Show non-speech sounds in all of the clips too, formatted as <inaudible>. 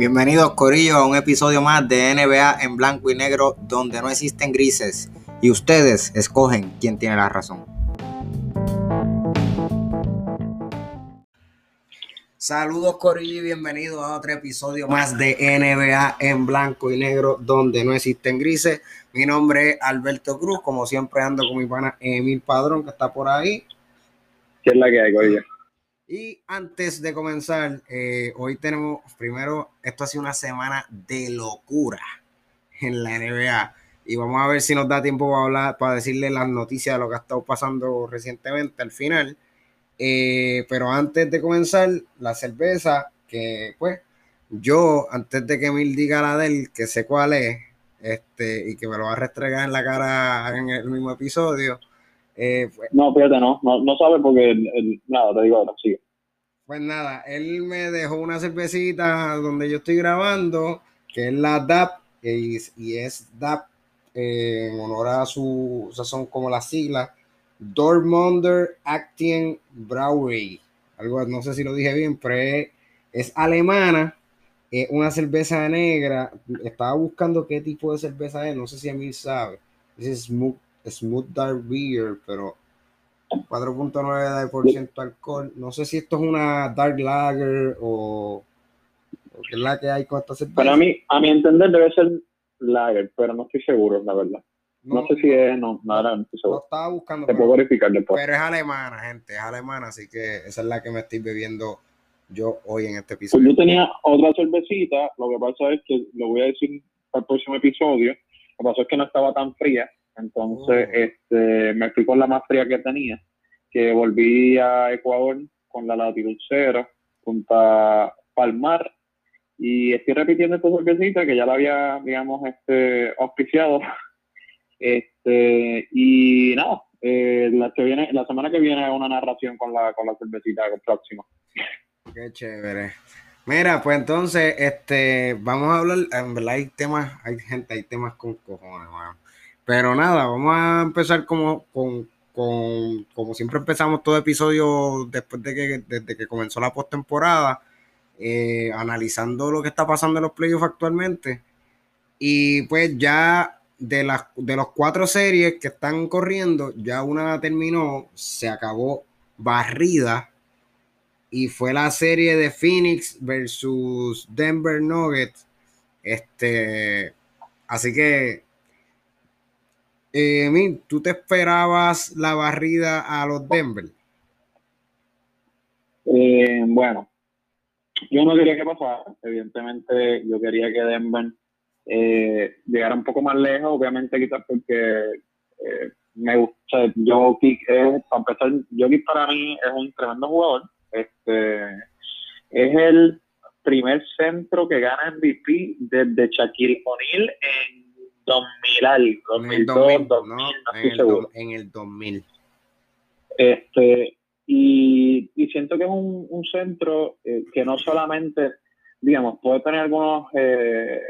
Bienvenidos Corillo a un episodio más de NBA en blanco y negro donde no existen grises y ustedes escogen quién tiene la razón. Saludos Corillo y bienvenidos a otro episodio más de NBA en blanco y negro donde no existen grises. Mi nombre es Alberto Cruz, como siempre ando con mi pana Emil Padrón que está por ahí. ¿Qué es la que hay, Corillo? Y antes de comenzar, eh, hoy tenemos primero, esto ha sido una semana de locura en la NBA. Y vamos a ver si nos da tiempo para hablar, para decirle las noticias de lo que ha estado pasando recientemente al final. Eh, pero antes de comenzar, la cerveza, que pues yo, antes de que Mil diga la de él, que sé cuál es, este, y que me lo va a restregar en la cara en el mismo episodio, eh, no, fíjate, no, no, no sabe porque, nada, te digo ahora, sigue. Pues nada, él me dejó una cervecita donde yo estoy grabando, que es la DAP, y, y es DAP eh, en honor a su, o sea, son como las siglas, Dortmunder Actien Brewery. Algo, no sé si lo dije bien, pero es, alemana, es una cerveza negra. Estaba buscando qué tipo de cerveza es, no sé si a mí sabe. Es Smooth Smooth Dark Beer, pero 4.9% de alcohol. No sé si esto es una Dark Lager o, qué es la que hay con esta cerveza. Para mí, a mi entender, debe ser Lager, pero no estoy seguro, la verdad. No, sé si es, no, no, no estoy seguro. Lo estaba buscando. Te puedo verificar después. Pero es alemana, gente, es alemana, así que esa es la que me estoy bebiendo yo hoy en este episodio. Pues yo tenía otra cervecita, lo que pasa es que lo voy a decir para el próximo episodio. Lo que pasó es que no estaba tan fría entonces, oh. este, me fui con la más fría que tenía, que volví a Ecuador con la latitud cero, Punta Palmar, y estoy repitiendo esta cervecita que ya la había, digamos, este, auspiciado. <laughs> Este, y nada, eh, la, que viene, la semana que viene una narración con la, con la cervecita próxima. Qué chévere. Mira, pues entonces, este, vamos a hablar, en verdad hay temas, hay gente, hay temas con cojones, pero nada, vamos a empezar como, con, como siempre empezamos todo episodio después de que, desde que comenzó la postemporada, eh, analizando lo que está pasando en los playoffs actualmente. Y pues ya de, las, de los cuatro series que están corriendo, ya una terminó, se acabó barrida y fue la serie de Phoenix versus Denver Nuggets. Este, así que eh, ¿tú te esperabas la barrida a los Denver? Eh, bueno, yo no quería que pasara. Evidentemente, yo quería que Denver eh, llegara un poco más lejos. Obviamente, quizás porque eh, me gusta. Yo, para empezar, Jokic para mí es un tremendo jugador. Este es el primer centro que gana MVP desde Shaquille O'Neal en 2000 algo, 2002, 2000, no, en, el, en el 2000. Este, y, y siento que es un, un centro eh, que no solamente, digamos, puede tener algunos, eh,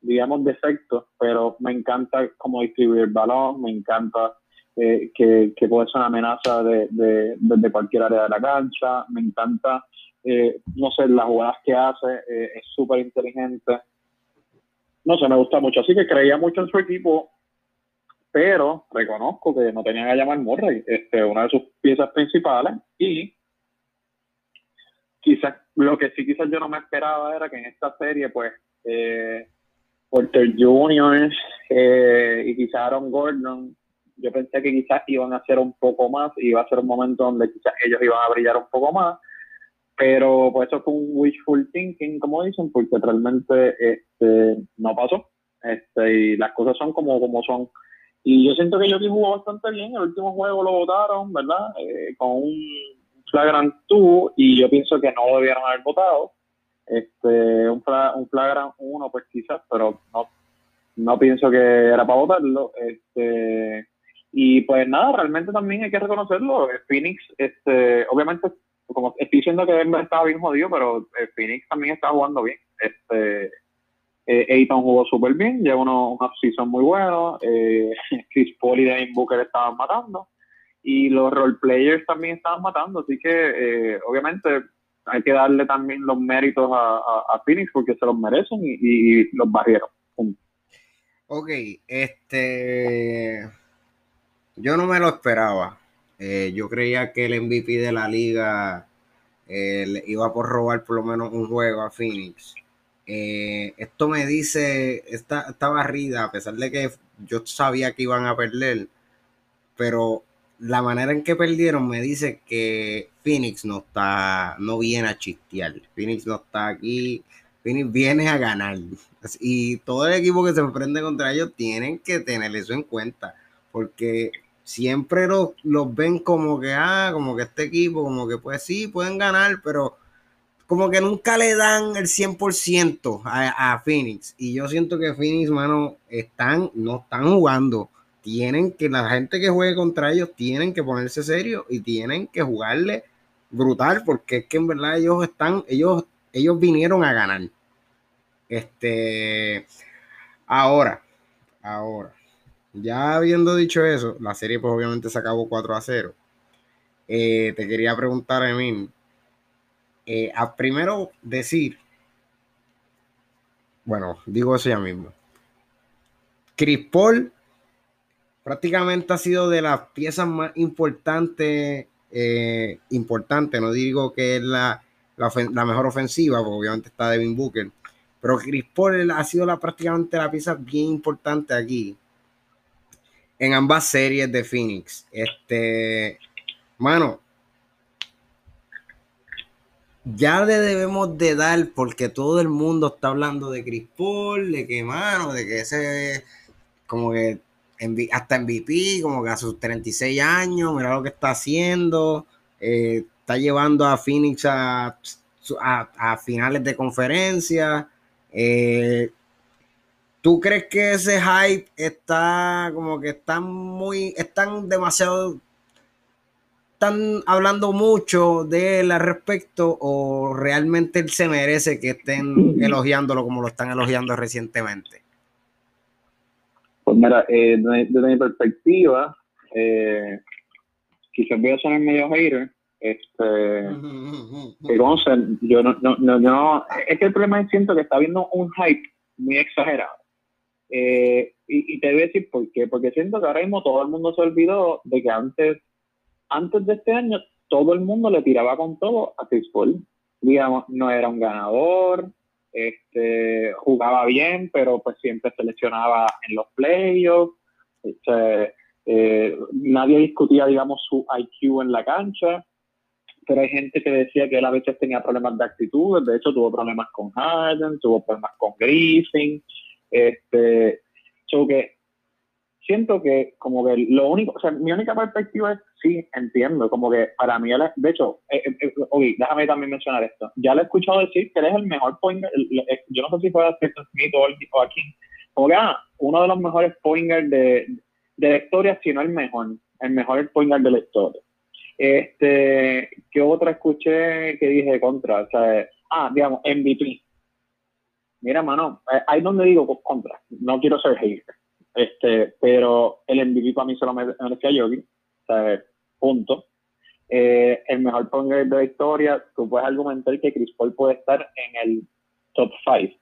digamos, defectos, pero me encanta cómo distribuir el balón, me encanta eh, que, que, puede ser una amenaza de, de, de, cualquier área de la cancha, me encanta, no sé, las jugadas que hace, es súper inteligente no sé, me gusta mucho. Así que creía mucho en su equipo, pero reconozco que no tenían a llamar Murray, este, una de sus piezas principales, y quizás lo que sí quizás yo no me esperaba era que en esta serie, pues, eh, Porter Jr. Eh, y quizás Aaron Gordon, yo pensé que quizás iban a hacer un poco más, iba a ser un momento donde quizás ellos iban a brillar un poco más, pero pues eso fue un wishful thinking, como dicen, porque realmente este, no pasó. Este, y las cosas son como, como son. Y yo siento que Jokic jugó bastante bien. El último juego lo votaron, ¿verdad? Eh, con un flagrant 2 y yo pienso que no debieron haber votado. Este, un, un flagrant 1, pues quizás, pero no, no pienso que era para votarlo. Este, y pues nada, realmente también hay que reconocerlo. Phoenix, este, obviamente como estoy diciendo que Denver estaba bien jodido, pero eh, Phoenix también está jugando bien. Este, eh, Ayton jugó súper bien, lleva unos, una season muy buenos. Eh, <laughs> Chris Paul y Devin Booker estaban matando. Y los role players también estaban matando. Así que, eh, obviamente, hay que darle también los méritos a, a, Phoenix porque se los merecen y, los barrieron. Ok, este. Yo no me lo esperaba. Eh, yo creía que el MVP de la liga eh, iba por robar por lo menos un juego a Phoenix. Eh, esto me dice, esta, esta barrida, a pesar de que yo sabía que iban a perder, pero la manera en que perdieron me dice que Phoenix no está, no viene a chistear. Phoenix no está aquí. Phoenix viene a ganar. Y todo el equipo que se enfrente contra ellos tienen que tener eso en cuenta. Porque siempre los, ven como que, ah, como que este equipo, como que pues sí, pueden ganar, pero como que nunca le dan el 100% a, a Phoenix. Y yo siento que Phoenix, mano, están, no están jugando tienen que, la gente que juegue contra ellos tienen que ponerse serio y tienen que jugarle brutal, porque es que en verdad ellos están, ellos, ellos vinieron a ganar. Este, ahora, ahora, ya habiendo dicho eso, la serie pues obviamente se acabó 4 a 0. Eh, te quería preguntar, Emin, eh, a primero decir, bueno, digo eso ya mismo. Chris Paul prácticamente ha sido de las piezas más importantes, eh, importante, no digo que es la, mejor ofensiva, porque obviamente está Devin Booker, pero Chris Paul ha sido la, prácticamente la pieza bien importante aquí en ambas series de Phoenix. Este, mano, ya le debemos de dar, porque todo el mundo está hablando de Chris Paul, de que, mano, de que ese, como que hasta MVP, como que a sus 36 años, mira lo que está haciendo, eh, está llevando a Phoenix a, finales de conferencia. Eh, ¿Tú crees que ese hype está como que están muy, están demasiado, están hablando mucho de él al respecto o realmente él se merece que estén <laughs> elogiándolo como lo están elogiando recientemente? Pues mira, eh, desde, mi perspectiva, eh, quizás voy a sonar medio hater, este, que yo no, no, no, es que el problema es siento que está habiendo un hype muy exagerado. Eh, y, te voy a decir por qué, porque siento que ahora mismo todo el mundo se olvidó de que antes, antes de este año, todo el mundo le tiraba con todo a Chris Paul. Digamos, no era un ganador, este, jugaba bien, pero pues siempre se lesionaba en los playoffs. Este, eh, nadie discutía, digamos, su IQ en la cancha, pero hay gente que decía que él a veces tenía problemas de actitud, de hecho tuvo problemas con Harden, tuvo problemas con Griffin, este, so que siento que como que lo único, o sea, mi única perspectiva es, sí, entiendo, como que para mí, de hecho, eh, eh, eh déjame también mencionar esto, ya lo he escuchado decir que él es el mejor pointer, yo no sé si fue a Smith o, aquí, como que, ah, uno de los mejores pointers de, de la historia, si no el mejor, el mejor pointer de la historia. Este, ¿qué otra escuché que dije contra? O sea, ah, digamos, MVP. Mira, mano, eh, ahí donde digo contra, no quiero ser hater este, pero el MVP para mí se lo merecía Yogi, sea, Punto. Eh, el mejor ponger de la historia, tú puedes argumentar que Chris Paul puede estar en el top 5.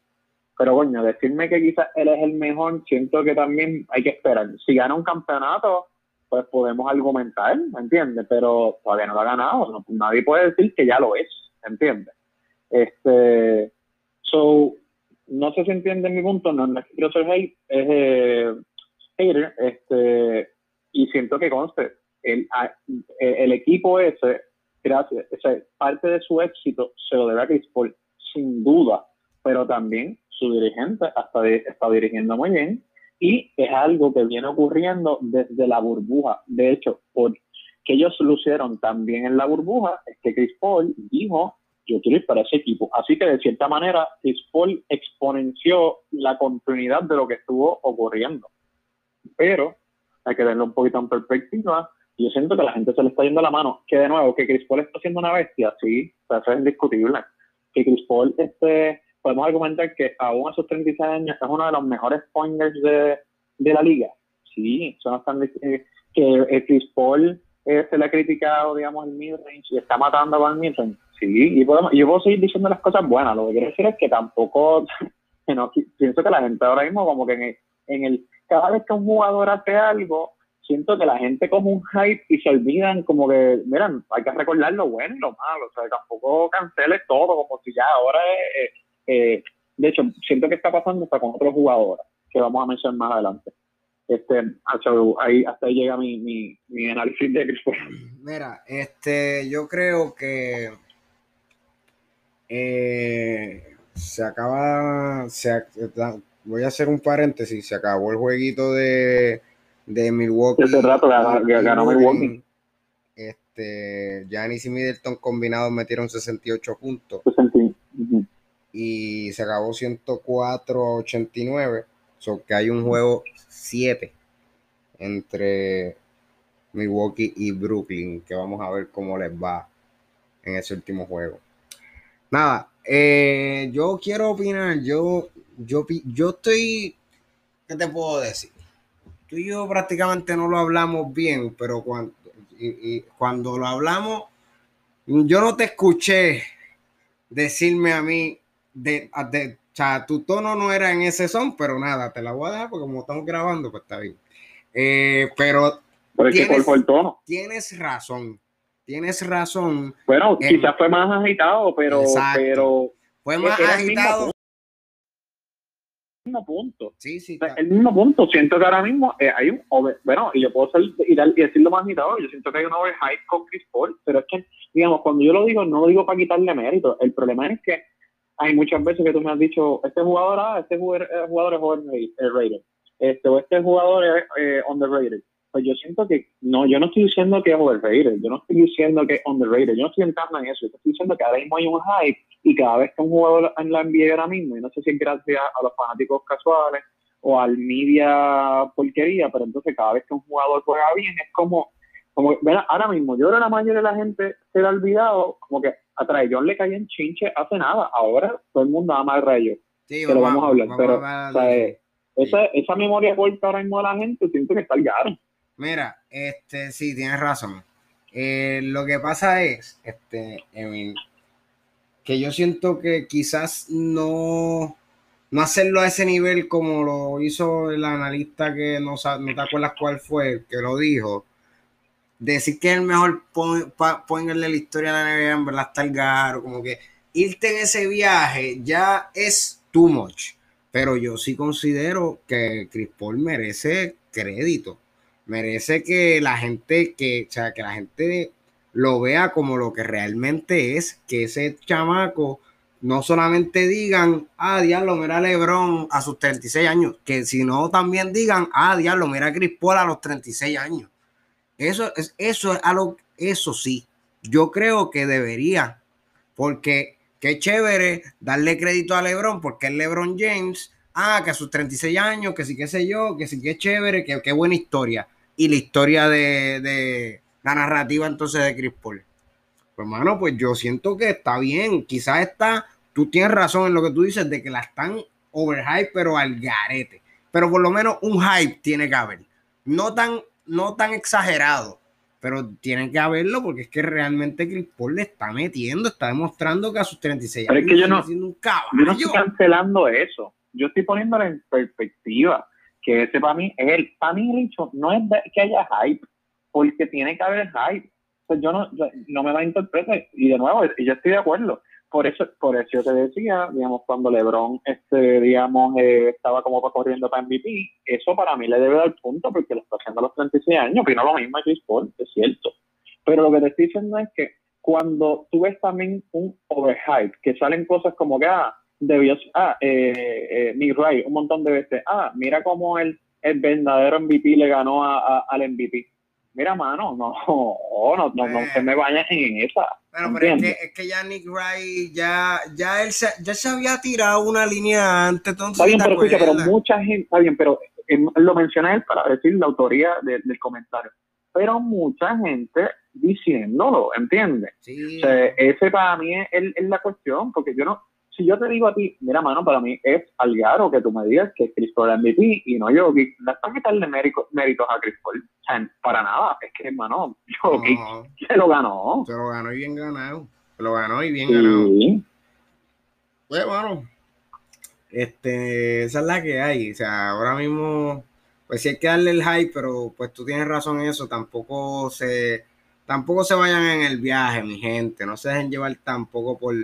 Pero bueno, decirme que quizás él es el mejor, siento que también hay que esperar. Si gana un campeonato, pues podemos argumentar, ¿me entiendes? Pero todavía no lo ha ganado. nadie puede decir que ya lo es, ¿entiendes? Este, so, no sé si entienden mi punto, no, no quiero ser hate, es eh, hater, este, y siento que conste, el, el equipo ese, gracias, parte de su éxito se lo debe a Chris Paul, sin duda, pero también su dirigente hasta está dirigiendo muy bien y es algo que viene ocurriendo desde la burbuja. De hecho, porque ellos lucieron también en la burbuja, es que Chris Paul dijo ir para ese equipo. Así que de cierta manera, Paul exponenció la continuidad de lo que estuvo ocurriendo. Pero hay que verlo un poquito en perspectiva. Yo siento que la gente se le está yendo la mano. Que de nuevo, que Chris Paul está siendo una bestia, sí, eso es indiscutible. Que Chris Paul, este, podemos argumentar que aún a sus 36 años es uno de los mejores pointers de, de la liga. Sí, eso no están que Chris Paul eh, se le ha criticado, digamos, el midrange y está matando con el midrange. Sí, y, podemos, yo puedo seguir diciendo las cosas buenas. Lo que quiero decir es que tampoco, <laughs> no, pienso que la gente ahora mismo, como que en el, en el, cada vez que un jugador hace algo, siento que la gente como un hype y se olvidan como que, miren, hay que recordar lo bueno y lo malo, o sea, tampoco canceles todo como si ya ahora es, eh, de hecho, siento que está pasando hasta con otros jugadores, que vamos a mencionar más adelante. Este, ahí, hasta ahí llega mi, mi, mi análisis de Chris Mira, este, yo creo que eh, se acaba, se, voy a hacer un paréntesis, se acabó el jueguito de, de Milwaukee. Ese rato ganó, Milwaukee. Este, Giannis y Middleton combinados metieron 68 puntos. Y se acabó 104 a 89. Que hay un juego 7 entre Milwaukee y Brooklyn, que vamos a ver cómo les va en ese último juego. Nada, eh, yo quiero opinar, yo, yo, yo estoy, ¿qué te puedo decir? Tú y yo prácticamente no lo hablamos bien, pero cuando, y, cuando lo hablamos, yo no te escuché decirme a mí, de, o sea, tu tono no era en ese son, pero nada, te la voy a dejar porque como estamos grabando, pues está bien. Eh, pero, tienes, el tono? tienes razón, tienes razón. Bueno, quizás fue más agitado, pero, pero fue más agitado. El mismo punto. Sí, sí. el mismo punto. Siento que ahora mismo eh, hay un bueno, y yo puedo ser, y, y, decirlo más agitado, yo siento que hay un overhype con Chris Paul, pero es que, digamos, cuando yo lo digo, no lo digo para quitarle mérito. El problema es que hay muchas veces que tú me has dicho, este jugador, ah, este jugador, eh, es overrated, este, o este jugador es eh, underrated. Pues yo siento que no, yo no estoy diciendo que es overrated, yo no estoy diciendo que es underrated, yo no estoy entrando en eso, yo estoy diciendo que ahora mismo hay un hype y cada vez que un jugador en la NBA ahora mismo, y no sé si es gracias a los fanáticos casuales o al media porquería, pero entonces cada vez que un jugador juega bien es como, como ahora mismo, yo creo que la mayoría de la gente se le ha olvidado, como que a John le caía en chinche hace nada, ahora todo el mundo ama a Rayo, sí, pero vamos, a hablar, pero esa, esa memoria corta ahora mismo de la gente siento que está al Mira, este, sí, tienes razón. Eh, lo que pasa es, este, que yo siento que quizás no, no hacerlo a ese nivel como lo hizo el analista que no, no te acuerdas cuál fue, que lo dijo. Decir que es el mejor ponerle la historia de la NBA, en verdad el garo, como que irte en ese viaje ya es too much. Pero yo sí considero que Chris Paul merece crédito merece que la gente, que, o sea, que la gente lo vea como lo que realmente es, que ese chamaco no solamente digan, ah, diablo, mira Lebron a sus 36 años, que sino también digan, ah, diablo, mira Chris Paul a los 36 años. Eso es, eso es algo, eso sí, yo creo que debería, porque qué chévere darle crédito a Lebron, porque es Lebron James, ah, que a sus 36 años, que sí, qué sé yo, que sí, que chévere, que qué buena historia y la historia de, la narrativa entonces de Chris Paul. Pues pues yo siento que está bien. Quizás está, tú tienes razón en lo que tú dices de que la están overhype, pero al garete. Pero por lo menos un hype tiene que haber. No tan, no tan exagerado, pero tiene que haberlo porque es que realmente Chris Paul le está metiendo, está demostrando que a sus 36 años es que yo no, un yo no estoy cancelando eso. Yo estoy poniéndolo en perspectiva que ese para mí es el, para mí el hecho no es que haya hype, porque tiene que haber hype. Pues yo no, no me va a interpretar, y de nuevo, yo estoy de acuerdo. Por eso, por eso yo te decía, digamos, cuando LeBron, este, digamos, eh, estaba como corriendo para MVP, eso para mí le debe dar punto porque lo está haciendo a los 36 años, pero no lo mismo a Chris Paul, es cierto. Pero lo que te estoy diciendo es que cuando tú ves también un overhype, que salen cosas como que, ah, debió, ah, eh, eh, Nick Wright, un montón de veces, ah, mira cómo el, el verdadero MVP le ganó a, al MVP. Mira, mano, no, <laughs> no, no, no, se me vaya en esa. Bueno, pero es que, es que, ya Nick Wright, ya, ya él se, ya se había tirado una línea antes, entonces. Está bien, pero escucha, pero mucha gente, está bien, pero eh, lo mencioné él para decir la autoría del comentario. Pero mucha gente diciéndolo, ¿entiendes? Sí. ese para mí es, es, la cuestión, porque yo no, si yo te digo a ti, mira, mano, para mí es algaro que tú me digas que Chris Paul es MVP y no yo, no es para quitarle méritos a Chris Paul. O sea, para nada, es que, hermano, <laughs> yo se lo ganó. Se lo ganó y bien ganado. Se lo ganó y bien ganado. Pues, bueno, este, esa es la que hay. O sea, ahora mismo, pues sí hay que darle el hype, pero pues tú tienes razón en eso. Tampoco se, tampoco se vayan en el viaje, mi gente. No se dejen llevar tampoco por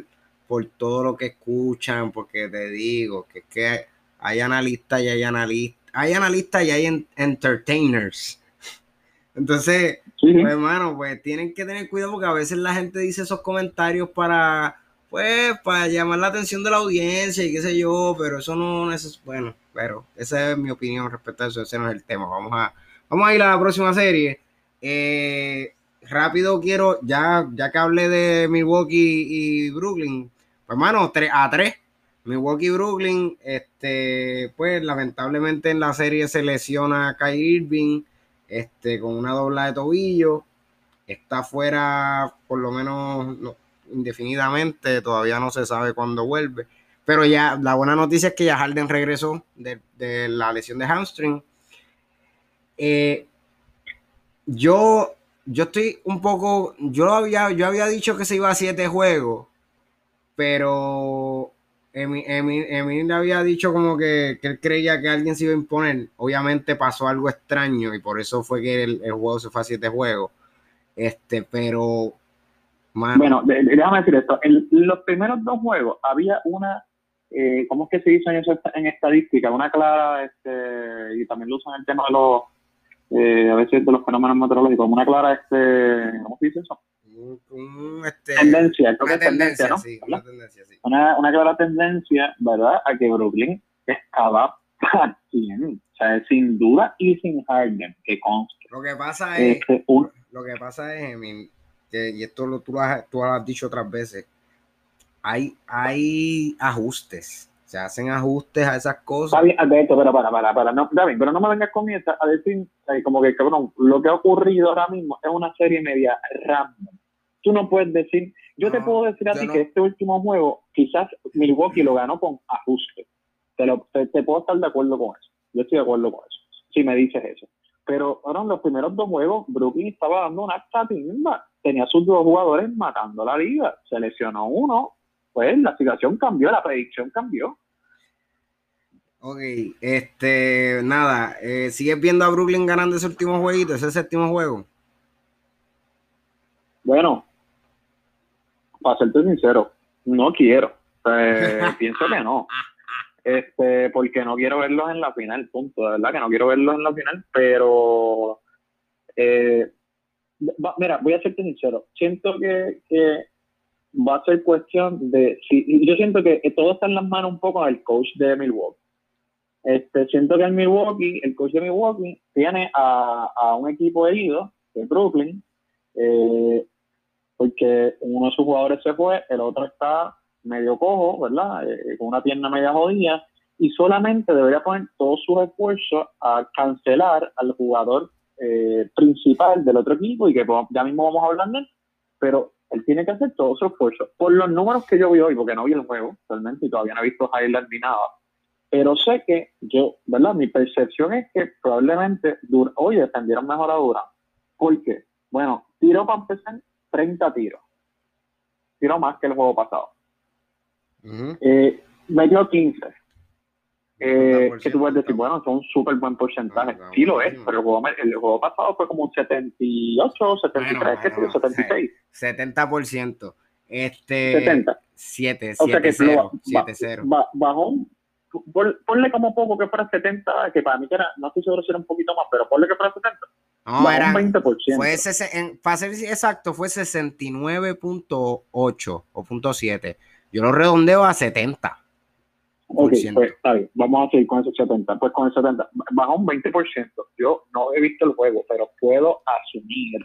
por todo lo que escuchan, porque te digo que, que hay analistas y hay analistas, hay analistas y hay entertainers. <laughs> Entonces, pues, hermano, pues tienen que tener cuidado porque a veces la gente dice esos comentarios para, pues, para llamar la atención de la audiencia y qué sé yo, pero eso no es, bueno, pero esa es mi opinión respecto a eso, ese no es el tema. Vamos a, vamos a ir a la próxima serie. Eh, rápido quiero, ya, ya que hablé de Milwaukee y Brooklyn, hermano, 3 a 3. Milwaukee Brooklyn, este, pues lamentablemente en la serie se lesiona a Kyrie Irving, este, con una dobla de tobillo. Está fuera por lo menos indefinidamente, todavía no se sabe cuándo vuelve. Pero ya la buena noticia es que ya Harden regresó de, la lesión de hamstring. Eh, yo, yo estoy un poco, yo había, yo había dicho que se iba a siete juegos pero Emil, le había dicho como que, él creía que alguien se iba a imponer. Obviamente pasó algo extraño y por eso fue que el, juego se fue a siete juegos. Este, pero. Bueno, déjame decir esto. En los primeros dos juegos había una. Eh, ¿Cómo es que se hizo en, en estadística? Una clara, este, y también lo usan el tema de los. Eh, a veces de los fenómenos meteorológicos, una clara, este, ¿cómo se dice eso? Este, tendencia, una tendencia, ¿no? una, tendencia sí. una, una, clara tendencia, ¿verdad? A que Brooklyn estaba partiendo, o sea, sin duda y sin Harden, que conste. Lo que pasa es, este, lo que pasa es, que, y esto lo, tú, lo has, tú lo has dicho otras veces, hay, hay ajustes, se hacen ajustes a esas cosas. Está bien, Alberto, pero para, para, para, no, bien, pero no me vengas con esta a decir, como que, cabrón, lo que ha ocurrido ahora mismo es una serie media random tú no puedes decir, yo te puedo decir a ti que este último juego, quizás Milwaukee lo ganó con ajuste. Te, lo, te, puedo estar de acuerdo con eso. Yo estoy de acuerdo con eso, si me dices eso. Pero ahora en los primeros dos juegos, Brooklyn estaba dando una timba. Tenía sus dos jugadores matando la liga. Se lesionó uno, pues la situación cambió, la predicción cambió. Ok, este, nada, eh, ¿sigues viendo a Brooklyn ganando ese último jueguito, ese séptimo juego? Bueno, para serte sincero, no quiero. Eh, <laughs> pienso que no. Este, porque no quiero verlos en la final, punto. De verdad que no quiero verlos en la final, pero eh, mira, voy a serte sincero. Siento que, va a ser cuestión de. Si, yo siento que todo está en las manos un poco del coach de Milwaukee. Este, siento que el Milwaukee, el coach de Milwaukee, tiene a, a un equipo herido, de Brooklyn, eh, porque uno de sus jugadores se fue, el otro está medio cojo, ¿verdad? Eh, con una pierna media jodida, y solamente debería poner todos sus esfuerzos a cancelar al jugador eh, principal del otro equipo, y que ya mismo vamos a hablar de él, pero él tiene que hacer todo su esfuerzo. Por los números que yo vi hoy, porque no vi el juego realmente, y todavía no he visto highlights ni nada, pero sé que yo, ¿verdad? Mi percepción es que probablemente hoy defendieron mejor a Durán. ¿Por qué? Bueno, tiro para empezar 30 tiros. Tiro más que el juego pasado. eh, metió 15. Eh, que tú puedes decir, bueno, son un súper buen porcentaje. sí lo es, pero el juego, el juego pasado fue como un 78, 73, ¿qué bueno, 76. 70%. Este, 70. 7, 7, 0, 7, 0. Bajó, ponle como poco que fuera 70, que para mí era, no estoy seguro si era un poquito más, pero ponle que fuera 70. No, era, 20%. Fue ese, en, para ser exacto, fue 69.8 o .7. Yo lo redondeo a 70. Ok, pues está bien, vamos a seguir con ese 70. Pues con el 70, baja un 20%. Yo no he visto el juego, pero puedo asumir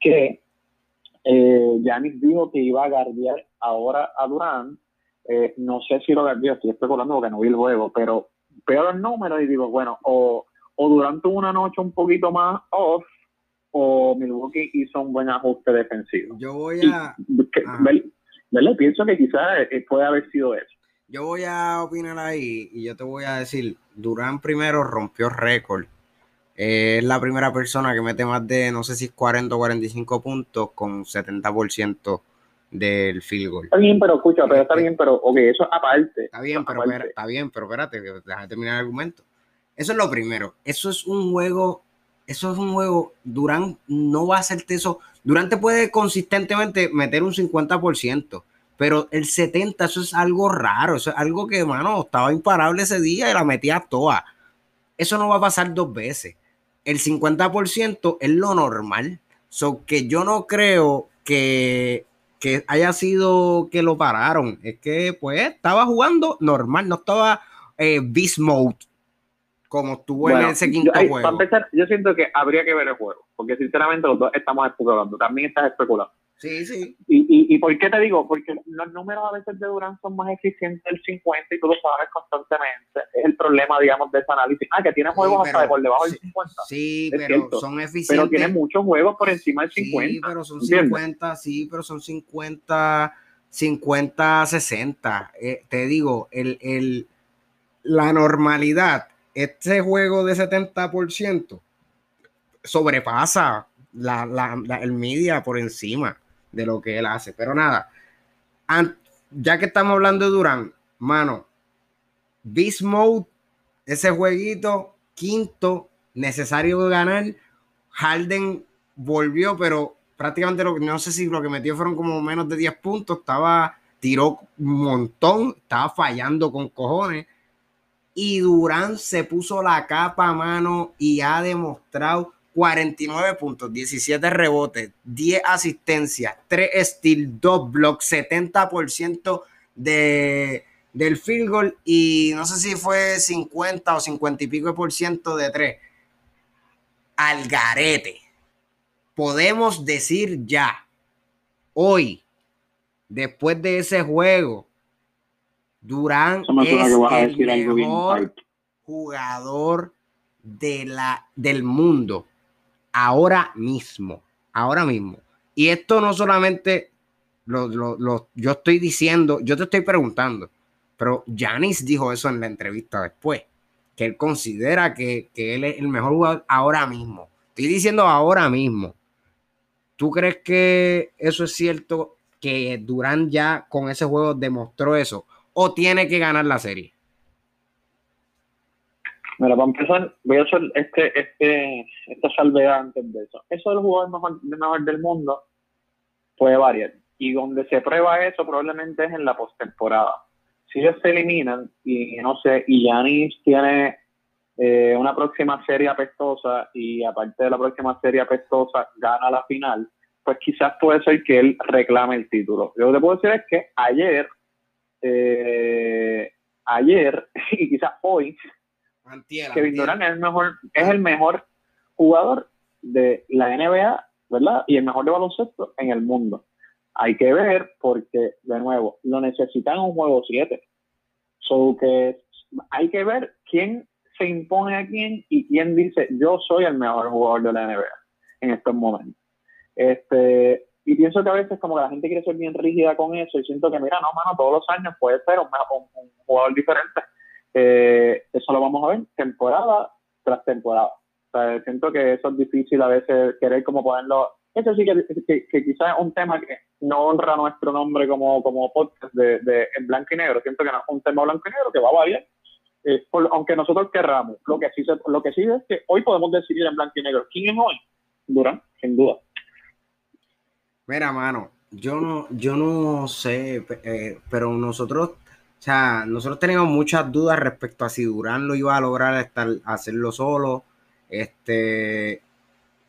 que eh, Yanis dijo que iba a guardiar ahora a Durán. Eh, no sé si lo guardió, estoy especulando porque no vi el juego, pero veo el número y digo, bueno, o o durante una noche un poquito más off, o Milwaukee hizo un buen ajuste defensivo. Yo voy a. ¿verdad? Pienso que quizás eh, puede haber sido eso. Yo voy a opinar ahí y yo te voy a decir, Durán primero rompió récord. es la primera persona que mete más de, no sé si 40 o 45 puntos con 70% del field goal. Está bien, pero escucha, pero está este bien, pero ok, eso aparte. Está bien, pero está bien, pero espérate, déjame terminar el argumento. Eso es lo primero. Eso es un juego, eso es un juego, Durán no va a hacerte eso. Durán te puede consistentemente meter un 50%, pero el 70, eso es algo raro, eso es algo que, mano, estaba imparable ese día y la metía toda. Eso no va a pasar dos veces. El 50% es lo normal. So que yo no creo que que haya sido que lo pararon. Es que, pues, estaba jugando normal, no estaba eh, beast mode como estuvo en ese quinto juego. Para empezar, yo siento que habría que ver el juego, porque sinceramente los dos estamos especulando. También estás especulando. Sí, sí. ¿Y, y, y por qué te digo? Porque los números a veces de Durán son más eficientes del 50 y tú lo sabes constantemente. Es el problema, digamos, de ese análisis. Ah, que tiene juegos hasta por debajo del 50. Sí, pero son eficientes. Pero tiene muchos juegos por encima del 50. Sí, pero son 50, sí, pero son 50, 50, 60. te digo, el, el, la normalidad, este juego de 70% sobrepasa la, el media por encima de lo que él hace. Pero nada, ya que estamos hablando de Durán, mano, Beast Mode, ese jueguito, quinto, necesario ganar. Harden volvió, pero prácticamente no sé si lo que metió fueron como menos de 10 puntos. Estaba, tiró un montón, estaba fallando con cojones. Y Durán se puso la capa a mano y ha demostrado 49 puntos, 17 rebotes, 10 asistencias, 3 steals, 2 blocks, 70% de, del field goal y no sé si fue 50 o 50 y pico por ciento de 3. Al garete. Podemos decir ya, hoy, después de ese juego, Durán es el mejor jugador de la, del mundo ahora mismo, ahora mismo. Y esto no solamente lo, lo, yo estoy diciendo, yo te estoy preguntando, pero Janis dijo eso en la entrevista después, que él considera que, él es el mejor jugador ahora mismo. Estoy diciendo ahora mismo. ¿Tú crees que eso es cierto? Que Durán ya con ese juego demostró eso. ¿O tiene que ganar la serie? Mira, para empezar, voy a hacer este, este, esta salvedad antes de eso. Eso del jugador mejor, mejor del mundo puede variar. Y donde se prueba eso probablemente es en la postemporada. Si ellos se eliminan y no sé, y Yanis tiene eh, una próxima serie apestosa y aparte de la próxima serie apestosa gana la final, pues quizás puede ser que él reclame el título. Lo que te puedo decir es que ayer, eh, ayer <laughs> y quizás hoy, Kevin Durant es el mejor, es el mejor jugador de la NBA, ¿verdad? Y el mejor de baloncesto en el mundo. Hay que ver porque, de nuevo, lo necesitan un juego 7. So que hay que ver quién se impone a quién y quién dice yo soy el mejor jugador de la NBA en estos momentos. Este, y pienso que a veces como que la gente quiere ser bien rígida con eso y siento que mira, no, mano, todos los años puede ser un jugador diferente eh, eso lo vamos a ver temporada tras temporada. siento que eso es difícil a veces querer como ponerlo. Eso sí que, que, quizás es un tema que no honra nuestro nombre como, como podcast de, de, en blanco y negro. Siento que no es un tema blanco y negro que va a variar. Eh, aunque nosotros querramos, lo que, sí lo que sí es que hoy podemos decidir en blanco y negro. ¿Quién es hoy? Durán, sin duda. Mira, mano, yo no, yo no sé, eh, pero nosotros o sea, nosotros teníamos muchas dudas respecto a si Durán lo iba a lograr estar, hacerlo solo. Este,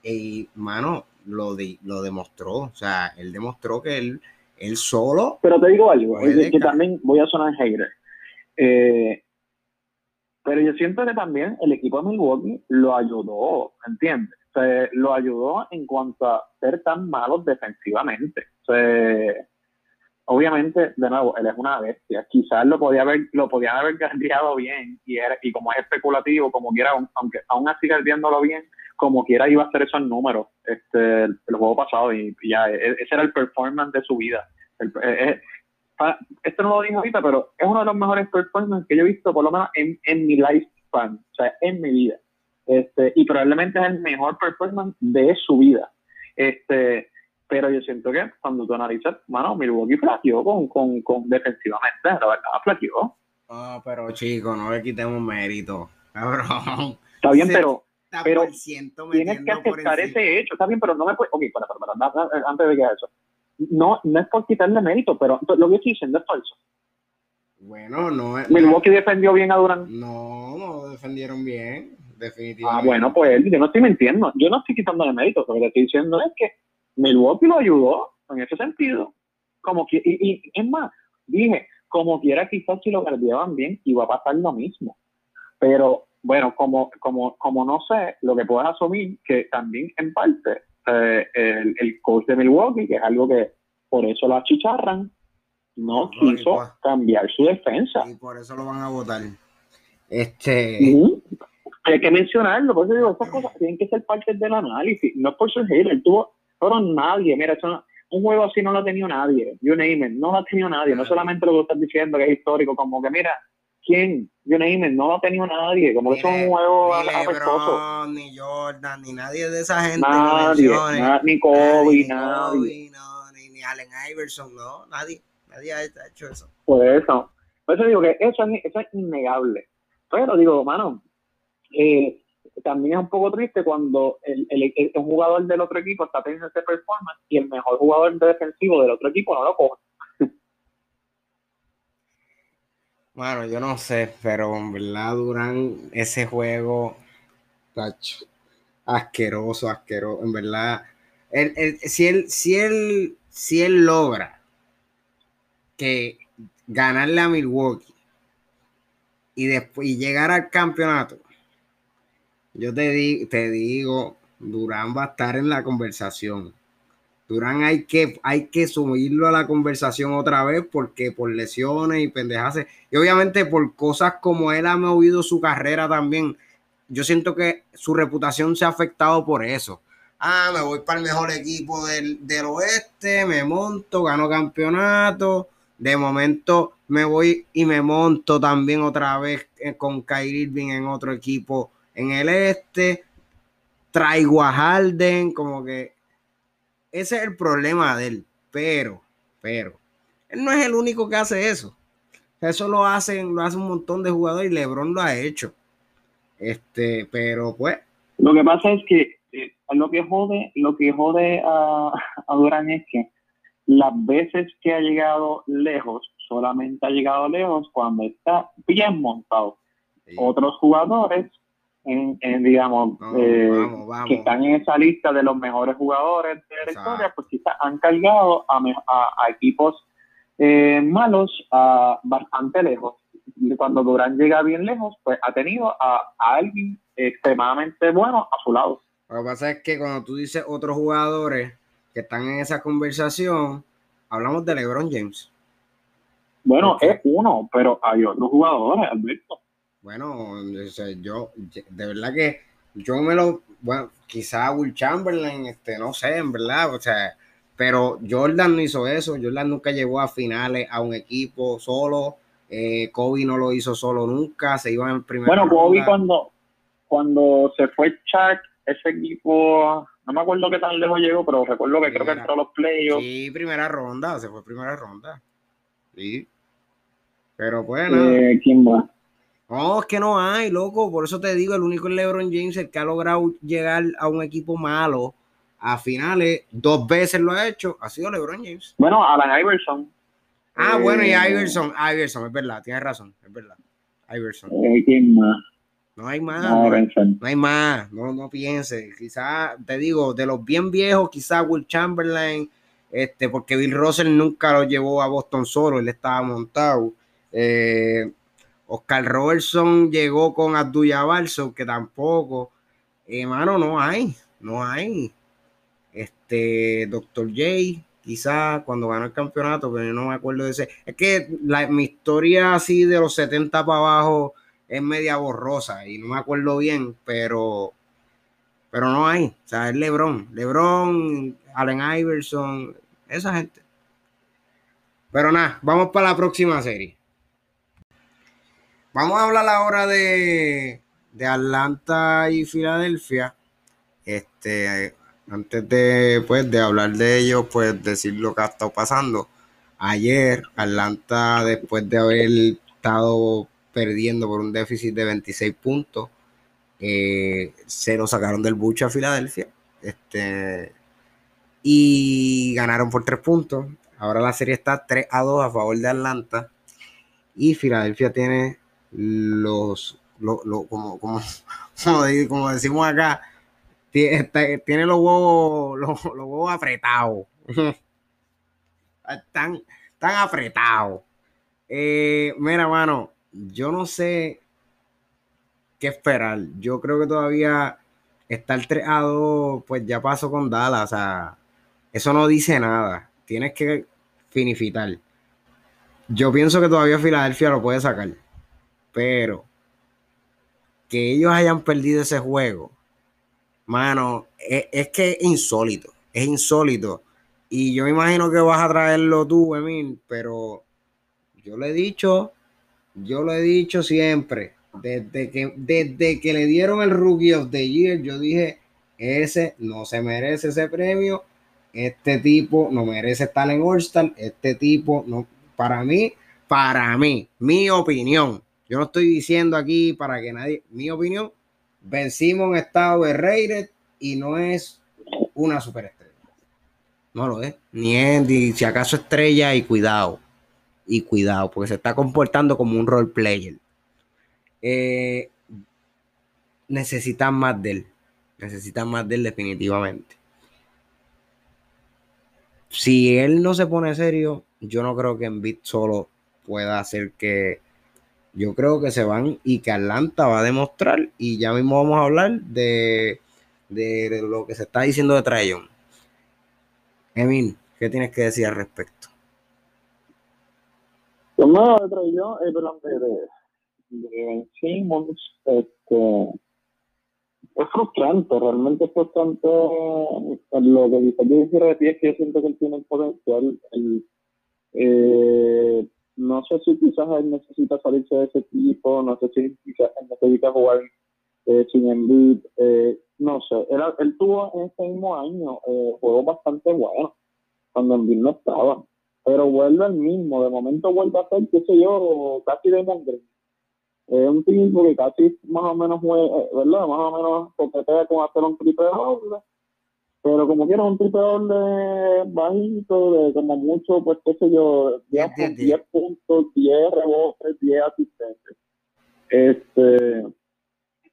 y mano, lo, lo demostró. O sea, él demostró que él, él solo. Pero te digo algo, que también voy a sonar hater. Eh, pero yo siento que también el equipo de Milwaukee lo ayudó, ¿entiendes? O sea, lo ayudó en cuanto a ser tan malos defensivamente. Obviamente, de nuevo, él es una bestia. Quizás lo podía haber, lo podían haber guardiado bien y, era, y como es especulativo, como quiera, aunque aún así guardiándolo bien, como quiera iba a hacer esos números este, el, juego pasado y, ya, e, ese era el performance de su vida. esto no lo digo ahorita, pero es uno de los mejores performances que yo he visto, por lo menos en, en mi lifespan, o sea, en mi vida. Este, y probablemente es el mejor performance de su vida. Este, pero yo siento que cuando tú analizas, mano, Milwaukee flaqueó con, con, con defensivamente, la verdad, flaqueó. Ah, pero chico, no le quitemos mérito, <laughs> cabrón. Está bien, pero, pero tienes que aceptar ese hecho, está bien, pero no me puedes, ok, para, para, para, antes de que eso, no, no es por quitarle mérito, pero lo que estoy diciendo es falso. Bueno, no es. Milwaukee defendió bien a Durant. No, no defendieron bien, definitivamente. Ah, bueno, pues yo no estoy mintiendo. Yo no estoy quitándole mérito. Lo que le estoy diciendo es que Milwaukee lo ayudó en ese sentido. Como que, y, y es más, dije, como quiera, quizás si lo guardaban bien, iba a pasar lo mismo. Pero bueno, como, como, como no sé, lo que puedes asumir que también en parte eh, el, el, coach de Milwaukee, que es algo que por eso lo achicharran, no, quiso cambiar su defensa. Y por eso lo van a votar. Este. Hay que mencionarlo, por eso digo, estas cosas tienen que ser parte del análisis. No es por ser hater, tuvo, pero nadie, mira, un juego así no lo ha tenido nadie. You name it, no lo ha tenido nadie. No solamente lo que estás diciendo que es histórico, como que mira, ¿quién? You name it, no lo ha tenido nadie. Como que es un juego ni LeBron, ni Jordan, ni nadie de esa gente. Nadie, ni Kobe, nadie. ni, Allen Iverson, no, nadie. Nadie ha hecho eso. Por eso. Por eso digo que eso es, eso es innegable. Pero digo, mano, eh, también es un poco triste cuando el, el, un jugador del otro equipo está teniendo ese performance y el mejor jugador defensivo del otro equipo no lo coge. Bueno, yo no sé, pero en verdad Durán, ese juego, tacho, asqueroso, asqueroso, en verdad. si, él, si, él, si él logra que ganarle a Milwaukee y después y llegar al campeonato, yo te, te digo, Durán va a estar en la conversación. Durán hay que, hay que subirlo a la conversación otra vez porque por lesiones y pendejas. Y obviamente por cosas como él ha movido su carrera también. Yo siento que su reputación se ha afectado por eso. Ah, me voy para el mejor equipo del, del oeste, me monto, gano campeonato. De momento me voy y me monto también otra vez eh, con Kyrie Irving en otro equipo en el este, traigo a Harden, como que ese es el problema de él, pero, pero, él no es el único que hace eso. Eso lo hacen, lo hace un montón de jugadores y LeBron lo ha hecho. Este, pero pues. Lo que pasa es que eh, lo que jode, lo que jode a, a Durán es que las veces que ha llegado lejos, solamente ha llegado lejos cuando está bien montado. Otros jugadores en, digamos, eh, que están en esa lista de los mejores jugadores de la historia, pues quizás han cargado a, a, equipos eh, malos a bastante lejos. Cuando Durán llega bien lejos, pues ha tenido a, alguien extremadamente bueno a su lado. Lo que pasa es que cuando tú dices otros jugadores que están en esa conversación, hablamos de LeBron James. Bueno, es uno, pero hay otros jugadores, Alberto. Bueno, yo, de verdad que yo me lo, bueno, quizá Will Chamberlain, este, no sé, en verdad, o sea, pero Jordan no hizo eso, Jordan nunca llegó a finales a un equipo solo, eh, Kobe no lo hizo solo nunca, se iba en primer Bueno, Kobe cuando, cuando se fue Chuck, ese equipo, no me acuerdo qué tan lejos llegó, pero recuerdo que creo que entró a los playoffs. Sí, primera ronda, se fue primera ronda. Sí. Pero bueno. Eh, ¿Quién va? No, es que no hay, loco. Por eso te digo, el único es LeBron James el que ha logrado llegar a un equipo malo a finales, dos veces lo ha hecho, ha sido LeBron James. Bueno, Alan Iverson. Ah, bueno, y eh, Iverson, Iverson, es verdad, tienes razón, es verdad. Iverson. ¿Quién más? No hay más, no, hay más, no, no pienses. Quizás, te digo, de los bien viejos, quizás Will Chamberlain, este, porque Bill Russell nunca lo llevó a Boston solo, él estaba montado. Eh, Oscar Robertson llegó con Abduya Balso, que tampoco. Hermano, eh, no hay, no hay. Este, Dr. J, quizás cuando ganó el campeonato, pero no me acuerdo de ese. Es que la, mi historia así de los 70 para abajo es media borrosa y no me acuerdo bien, pero, pero no hay. O sea, es LeBron, LeBron, Allen Iverson, esa gente. Pero nada, vamos para la próxima serie. Vamos a hablar ahora de, de Atlanta y Filadelfia. Este, antes de, pues, de hablar de ellos, pues decir lo que ha estado pasando. Ayer, Atlanta, después de haber estado perdiendo por un déficit de 26 puntos, eh, se lo sacaron del bucho a Filadelfia. Este, y ganaron por 3 puntos. Ahora la serie está 3 a 2 a favor de Atlanta. Y Filadelfia tiene los, como, como, <laughs> como decimos acá, tiene los huevos, <laughs> los, huevos apretados. <laughs> Están, apretados. Eh, mira, mano, yo no sé qué esperar. Yo creo que todavía estar 3 a 2, pues ya pasó con Dallas. O sea, eso no dice nada. Tienes que finifitar. Yo pienso que todavía Filadelfia lo puede sacar. Pero que ellos hayan perdido ese juego Mano, es, que es insólito, es insólito. Y yo me imagino que vas a traerlo tú, Emil, pero yo le he dicho, yo lo he dicho siempre, desde que, desde que le dieron el Rookie of the Year, yo dije, ese no se merece ese premio, este tipo no merece estar en All-Star, este tipo no, para mí, para mí, mi opinión, yo no estoy diciendo aquí para que nadie, mi opinión, Vencimos en estado de rated y no es una superestrella. No lo es. Ni es, ni si acaso estrella y cuidado. Y cuidado, porque se está comportando como un role player. Eh, necesitan más de él. Necesitan más de él definitivamente. Si él no se pone serio, yo no creo que en Bit solo pueda hacer que yo creo que se van y que Atlanta va a demostrar y ya mismo vamos a hablar de, lo que se está diciendo de Trayon. Emil, ¿qué tienes que decir al respecto? Pues nada, de Trayon, eh, de, de Simmons, este, es frustrante, realmente es frustrante lo que dice. Yo de ti es que yo siento que él tiene el potencial, eh, no sé si quizás él necesita salirse de ese equipo, no sé si quizás él necesita jugar eh, sin Embiid, eh, no sé. Él, tuvo en ese mismo año eh, juegos bastante buenos cuando Embiid no estaba, pero vuelve al mismo, de momento vuelve a ser, qué sé yo, casi de Green. Es un tipo que casi más o menos juega, eh, ¿verdad? Más o menos coquetea con hacer un triple doble pero como quiera un triple de bajito, de como mucho, pues qué sé yo, 10, 10 puntos, 10 rebotes, 10 asistentes. Este,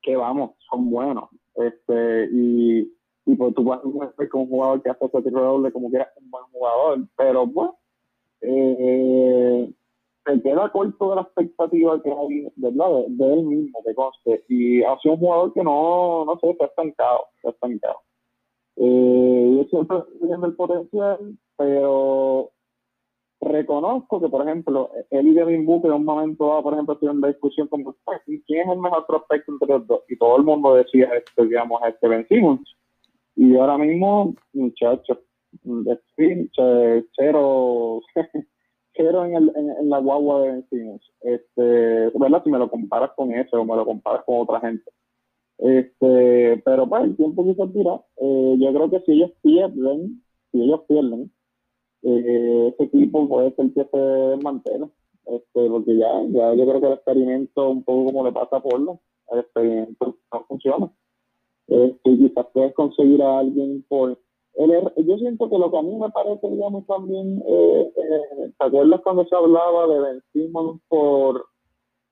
que vamos, son buenos. Este, y, y pues tú vas con un jugador que hace ese triple doble como quiera un buen jugador, pero pues, eh, se queda corto de la expectativa que hay, ¿verdad? De, él mismo, de conste. Y ha sido un jugador que no, no sé, está estancado, está estancado. Eh, yo siempre viendo el potencial, pero reconozco que, por ejemplo, él y Devin Booker en un momento dado, por ejemplo, tuvieron una discusión como, ¿quién es el mejor prospecto entre los dos? Y todo el mundo decía, este, digamos, este Ben Simmons. Y ahora mismo, muchachos, cero, <laughs> cero en, el, en, la guagua de Ben. Este, ¿verdad? Si me lo comparas con eso o me lo comparas con otra gente. Este, pero pues el tiempo quizás tira. Eh, yo creo que si ellos pierden, si ellos pierden, eh, ese equipo puede ser que se desmantele. Este, porque ya, ya yo creo que el experimento, un poco como le pasa a Portland, el experimento no funciona. Este, quizás puedes conseguir a alguien por. El, yo siento que lo que a mí me parece, digamos, también, eh, eh ¿te acuerdas cuando se hablaba de Ben Simmons por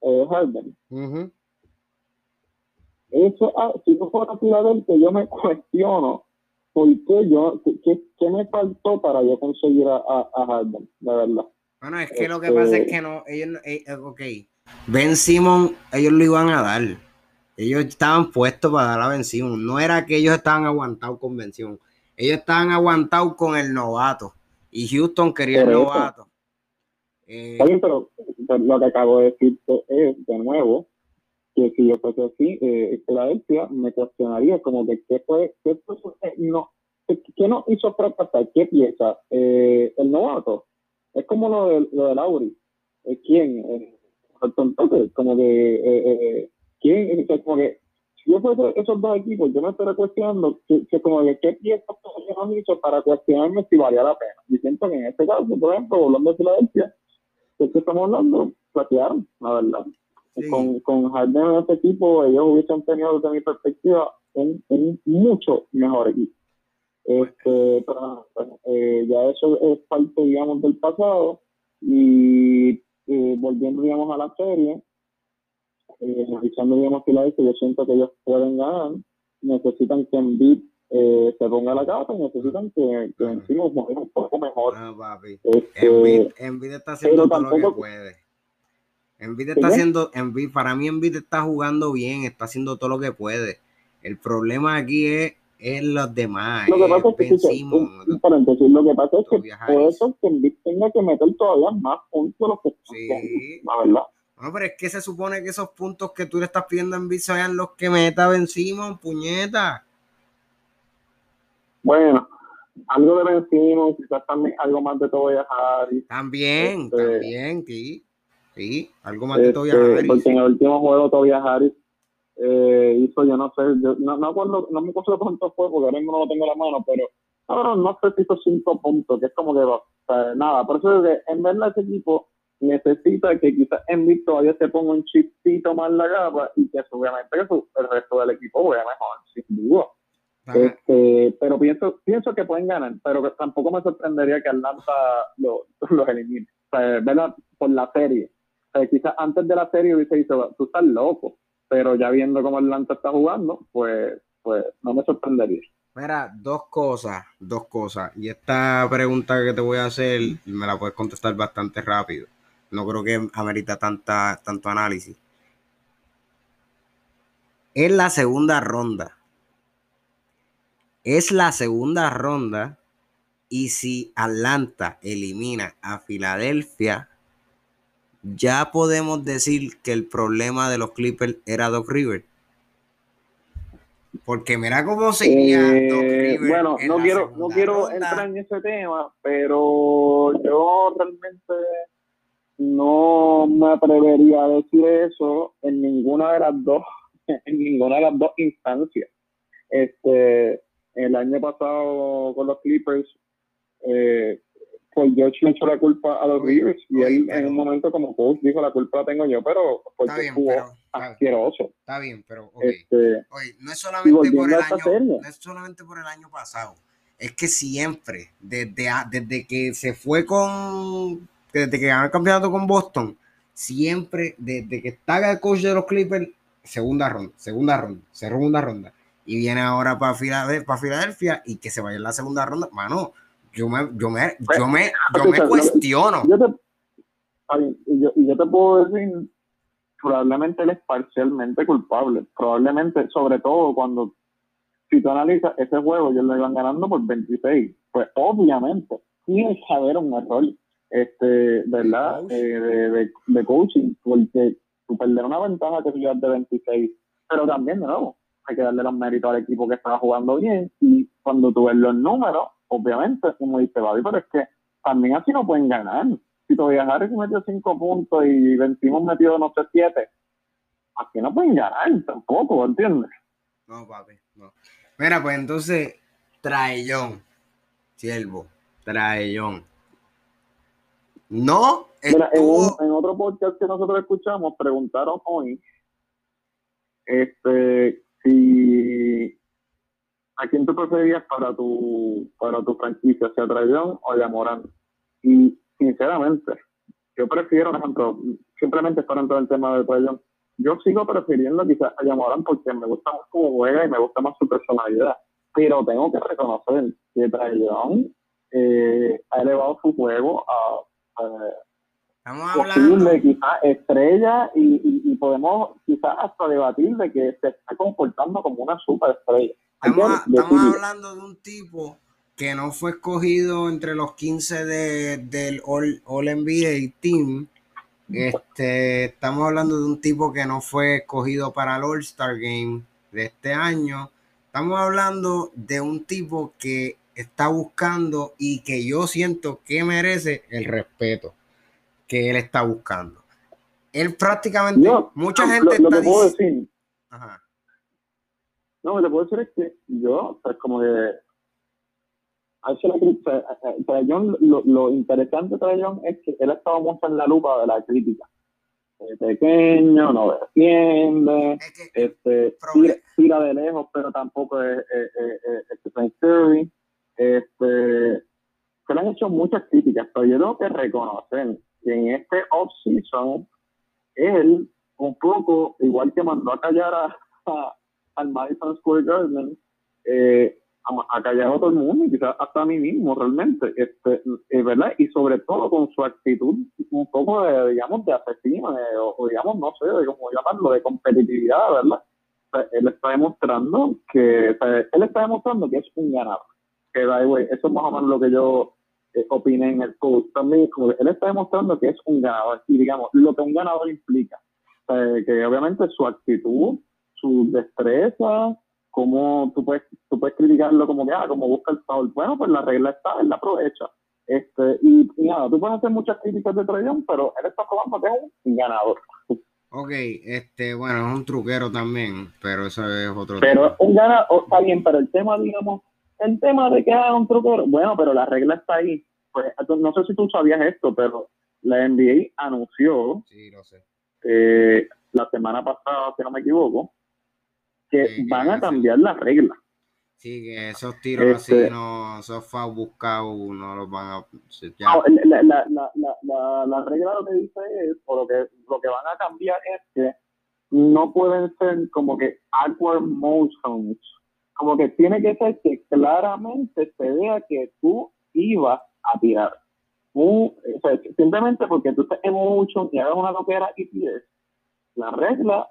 eh, Harden? Eso, ah, si no fuera que yo me <laughs> cuestiono por qué yo, qué, qué, me faltó para yo conseguir a, a, Harden, de verdad. Bueno, es que lo que pasa es este que no, ellos, eh, eh, ok, Ben Simon, ellos lo iban a dar. Ellos estaban puestos para dar a Ben Simon. No era que ellos estaban aguantados con Ben Simon. Ellos estaban aguantados con el novato. Y Houston quería el novato. Eh, pero, lo que acabo de decir es, de nuevo, que si yo fuese así, eh, Filadelfia, me cuestionaría como que qué fue, qué, no, qué, no hizo fracasar, qué pieza, eh, el novato. es como lo de, lo de Lauri. ¿Quién? Eh, como que, eh, ¿quién? Como que si yo fuese esos dos equipos, yo me estaría cuestionando que, como que qué piezas han hecho para cuestionarme si valía la pena. Y siento que en este caso, por ejemplo, hablando de Filadelfia, ¿de qué estamos hablando? Platearon, la verdad. Con, con Harden en este equipo, ellos hubiesen tenido, desde mi perspectiva, un, un mucho mejor equipo. Este, pero eh, ya eso es parte, digamos, del pasado. Y eh, volviendo, digamos, a la serie, eh, analizando, digamos, Filadelfia, yo siento que ellos pueden ganar. Necesitan que Embiid eh, se ponga la capa y necesitan que, que encima un poco mejor. Ah, papi. Este, Embiid, está haciendo todo lo que puede. Envid está haciendo, Envid, para mí Envid está jugando bien, está haciendo todo lo que puede. El problema aquí es, es los demás. Lo que pasa es que, un, paréntesis, lo que pasa es que puede eso que Envid tenga que meter todavía más puntos los que sí. la verdad. No, pero es que se supone que esos puntos que tú le estás pidiendo a Envid sean los que meta Ben Simon, puñeta. Bueno, algo de Ben Simon, quizás también algo más de Tobias Harris. También, este, también, sí. Sí, algo más de este, Tobias Harris. Porque en el último juego Tobias Harris eh, hizo, yo no sé, yo, no, no, acuerdo, no me acuerdo cuánto fue, porque ahora mismo no lo tengo en la mano, pero ahora no sé si hizo cinco puntos, que es como que, o sea, nada, por eso es que en verdad ese equipo necesita que quizás Envid todavía se ponga un chipcito más la gaba y que obviamente que el resto del equipo juegue mejor, sin duda. Este, pero pienso, pienso que pueden ganar, pero que tampoco me sorprendería que Atlanta los <laughs> lo elimine. O sea, ¿verdad? Por la serie. Sea, quizás antes de la serie hubiese dicho, tú estás loco, pero ya viendo cómo Atlanta está jugando, pues, pues no me sorprendería. Mira, dos cosas, dos cosas. Y esta pregunta que te voy a hacer, me la puedes contestar bastante rápido. No creo que amerita tanta, tanto análisis. Es la segunda ronda. Es la segunda ronda. Y si Atlanta elimina a Filadelfia, ya podemos decir que el problema de los Clippers era Doc River. Porque mira cómo seguía eh, Doc River. Bueno, no quiero, no quiero entrar en ese tema, pero yo realmente no me atrevería a decir eso en ninguna de las dos, <laughs> en ninguna de las dos instancias. Este, el año pasado con los Clippers, eh, pues George le echó la culpa a los Rivers y él en un momento como coach dijo la culpa la tengo yo, pero porque pero, asqueroso. Está bien, pero este, no es solamente por el año, no es solamente por el año pasado, es que siempre, desde, desde que se fue con desde que ganó el campeonato con Boston, siempre, desde que está el coach de los Clippers, segunda ronda, segunda ronda, segunda ronda. Y viene ahora para Filadelfia, para Filadelfia y que se vaya en la segunda ronda. Mano, yo me, yo me, pues, yo me, yo me cuestiono. Yo te, y, yo, yo te puedo decir, probablemente él es parcialmente culpable. Probablemente, sobre todo cuando si tú analizas ese juego, ellos le iban ganando por 26. Pues obviamente, tiene que haber un error este, ¿verdad? Eh, de, de, coaching, porque tú perder una ventaja que tú de 26, pero también, de nuevo, hay que darle los méritos al equipo que estaba jugando bien y cuando tú ves los números, obviamente, como dice Babi, pero es que también así no pueden ganar. Si todavía Harris metió 5 puntos y vencimos metido, no sé, 7, así no pueden ganar tampoco, ¿entiendes? No, papi, no. Mira, pues entonces, Traellón, siervo, Traellón no. Mira, en, otro podcast que nosotros escuchamos, preguntaron hoy este, si a quién tú preferías para tu, para tu franquicia, sea Traillón o Yamorán. Y sinceramente, yo prefiero, por ejemplo, simplemente para entrar en el tema de Traillón, yo sigo prefiriendo quizás a Yamorán porque me gusta más cómo juega y me gusta más su personalidad. Pero tengo que reconocer que Traillón eh, ha elevado su juego a Estamos hablando. quizás estrella y, podemos quizás hasta debatir de que se está comportando como una superestrella. Estamos, estamos hablando de un tipo que no fue escogido entre los 15 de, del All, All NBA Team. Este, estamos hablando de un tipo que no fue escogido para el All Star Game de este año. Estamos hablando de un tipo que está buscando y que yo siento que merece el respeto que él está buscando. Él prácticamente, mucha gente lo, está que puedo decir, Ajá. No, lo que puedo decir es que yo, pues como que lo, lo interesante de John es que él estaba mucho en la lupa de la crítica. pequeño, no defiende, este, tira, de lejos, pero tampoco es, es, es, Este, se le han hecho muchas críticas, pero yo tengo que reconocer que en este off-season, él, un poco, igual que mandó a callar a, al Madison Square Garden, eh, a, callar a todo el mundo y quizás hasta a mí mismo realmente, este, eh, ¿verdad? Y sobre todo con su actitud un poco de, digamos, de asesino, o, digamos, no sé, de cómo llamarlo, de competitividad, ¿verdad? él está demostrando que, él está demostrando que es un ganador. Que, eso es más o menos lo que yo eh, opiné en el post también, él está demostrando que es un ganador. Y digamos, lo que un ganador implica, que obviamente su actitud, su destreza, cómo tú puedes, tú puedes criticarlo como que, ah, como busca el foul. Bueno, pues la regla está, él la aprovecha. Este, y, nada, tú puedes hacer muchas críticas de Trellón, pero él está probando que es un ganador. Ok, este, bueno, es un truquero también, pero eso es otro Pero un ganador, está bien, pero el tema, digamos, el tema de que es un truquero, bueno, pero la regla está ahí. Pues, no sé si tú sabías esto, pero la NBA anunció sí, no sé. Eh, la semana pasada, si no me equivoco, que van a cambiar las reglas. Sí, que esos tiros así, este no, esos fouls buscados, no los van a. la, la, la, la, regla lo que dice es, o lo que, lo que van a cambiar es que no pueden ser como que awkward motions. Como que tiene que ser que claramente se vea que tú ibas a tirar. o sea, simplemente porque tú estés en motion y hagas una toquera y tires. La regla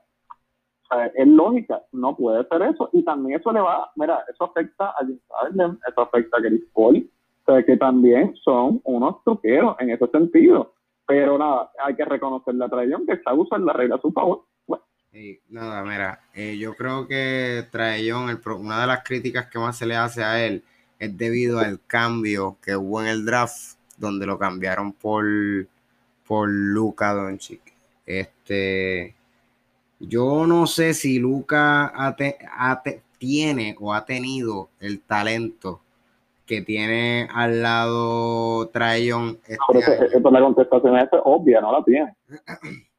es lógica, no puede ser eso. Y también eso le va, mira, eso afecta a James Harden, eso afecta a Chris Paul, o sea, que también son unos truqueros en ese sentido. Pero nada, hay que reconocer la traición que está usando la regla a su favor. nada, mira, eh, yo creo que Traellón, una de las críticas que más se le hace a él es debido al cambio que hubo en el draft, donde lo cambiaron por, por Luca Doncic. Este, yo no sé si Luca tiene o ha tenido el talento que tiene al lado Trayon. Este la contestación es obvia, no la tiene. <clears throat>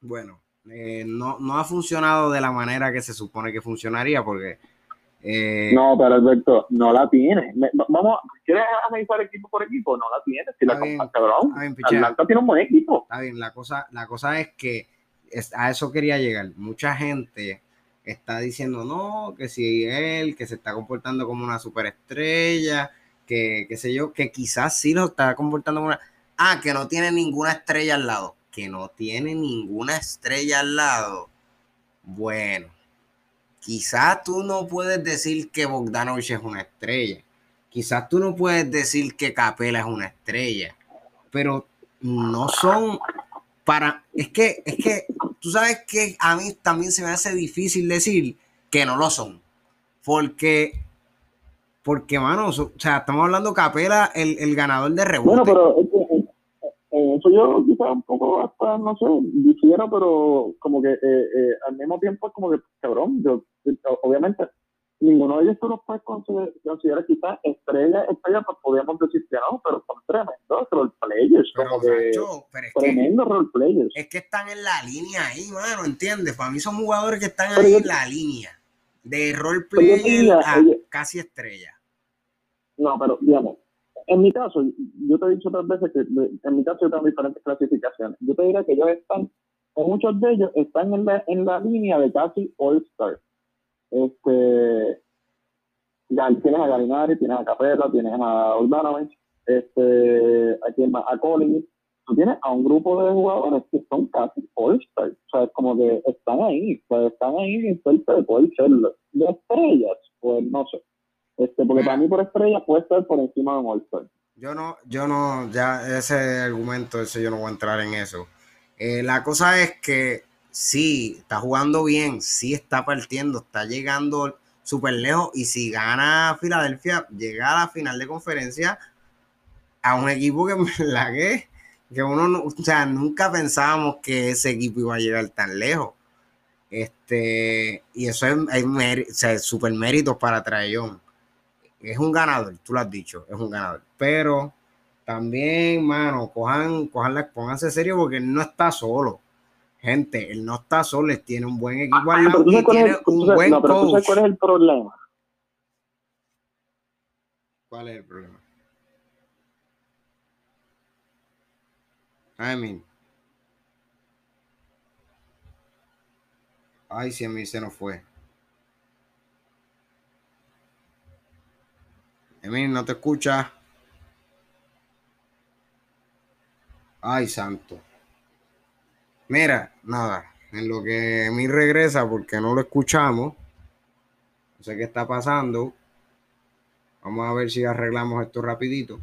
Bueno, eh, no, no ha funcionado de la manera que se supone que funcionaría porque... Eh, no, pero Alberto, no la tiene. vamos, ¿quieres analizar equipo por equipo? No la tiene. Si la bien, cabrón. Atlanta tiene un buen equipo. Está bien, la cosa, la cosa es que a eso quería llegar. Mucha gente está diciendo, no, que si él, que se está comportando como una superestrella, que qué sé yo, que quizás sí lo está comportando como una... Ah, que no tiene ninguna estrella al lado. Que no tiene ninguna estrella al lado. Bueno, quizás tú no puedes decir que Bogdanovich es una estrella. Quizás tú no puedes decir que Capela es una estrella. Pero no son para, es que, es que, tú sabes que a mí también se me hace difícil decir que no lo son. Porque, porque, mano, o sea, estamos hablando Capela, el, el ganador de rebote. Bueno, pero eso yo quizás un poco hasta, no sé, difiero, pero como que eh, eh, al mismo tiempo es como que, cabrón, yo, obviamente ninguno de ellos tú los puedes considerar, quizás estrella, estrella, pues podríamos decir que no, pero son tremendos roleplayers, como que tremendo roleplayers. Es que están en la línea ahí, mano, ¿entiendes? Para mí son jugadores que están ahí en la línea de roleplayer a casi estrella. No, pero digamos, en mi caso, yo te he dicho otras veces que en mi caso yo tengo diferentes clasificaciones. Yo te diría que ellos están, muchos de ellos están en la, en la línea de casi All-Star este, tienes a Galinari, tienes a Capella, tienes a Oldanovich, este, aquí a Collins. Tú tienes a un grupo de jugadores que son casi All-Stars. O sea, como que están ahí, pues están ahí en suerte de ser de estrellas, pues no sé. Este, porque para mí por estrella puede estar por encima de un All-Star. Yo no, yo no, ya ese argumento, ese yo no voy a entrar en eso. Eh, la cosa es que sí, está jugando bien, sí está partiendo, está llegando súper lejos. Y si gana Filadelfia, llega a la final de conferencia a un equipo que la <laughs> que, que uno, o sea, nunca pensábamos que ese equipo iba a llegar tan lejos. Este, y eso es, es súper mérito para Trayón. Es un ganador, tú lo has dicho, es un ganador. Pero también, mano, cojan, cojan, pónganse serio porque no está solo. Gente, él no está solo, él tiene un buen equipo al lado y tiene un buen no, pero coach. ¿Cuál es el problema? ¿Cuál es el problema? I mean. Ay, si a mí se nos fue. Emil, no te escucha. Ay, santo. Mira, nada, en lo que Emil regresa porque no lo escuchamos. No sé qué está pasando. Vamos a ver si arreglamos esto rapidito.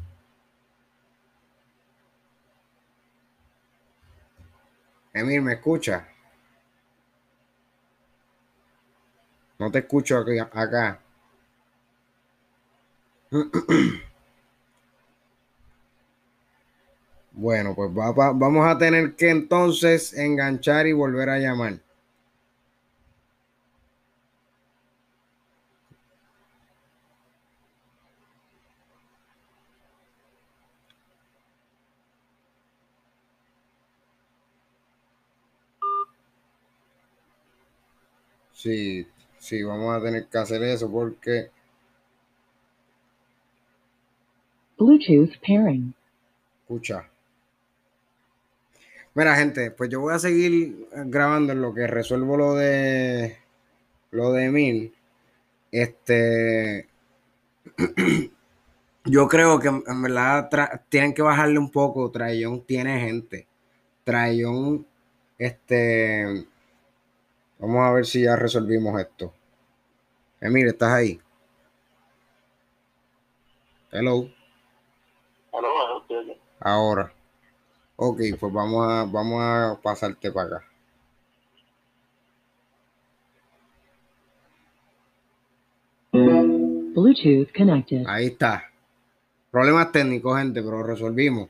Emil, ¿me escucha? No te escucho acá. <clears throat> Bueno, pues vamos a tener que entonces enganchar y volver a llamar. Sí, sí, vamos a tener que hacer eso porque... Bluetooth pairing. Escucha. Mira, gente, pues yo voy a seguir grabando en lo que resuelvo lo de lo de Emil. Este <clears throat> yo creo que en verdad tienen que bajarle un poco. Trayón tiene gente. Trayón, este. Vamos a ver si ya resolvimos esto. Emil, ¿estás ahí? Hello. Ahora. Ok, pues vamos a, vamos a pasarte para acá. Bluetooth connected. Ahí está. Problemas técnicos, gente, pero resolvimos.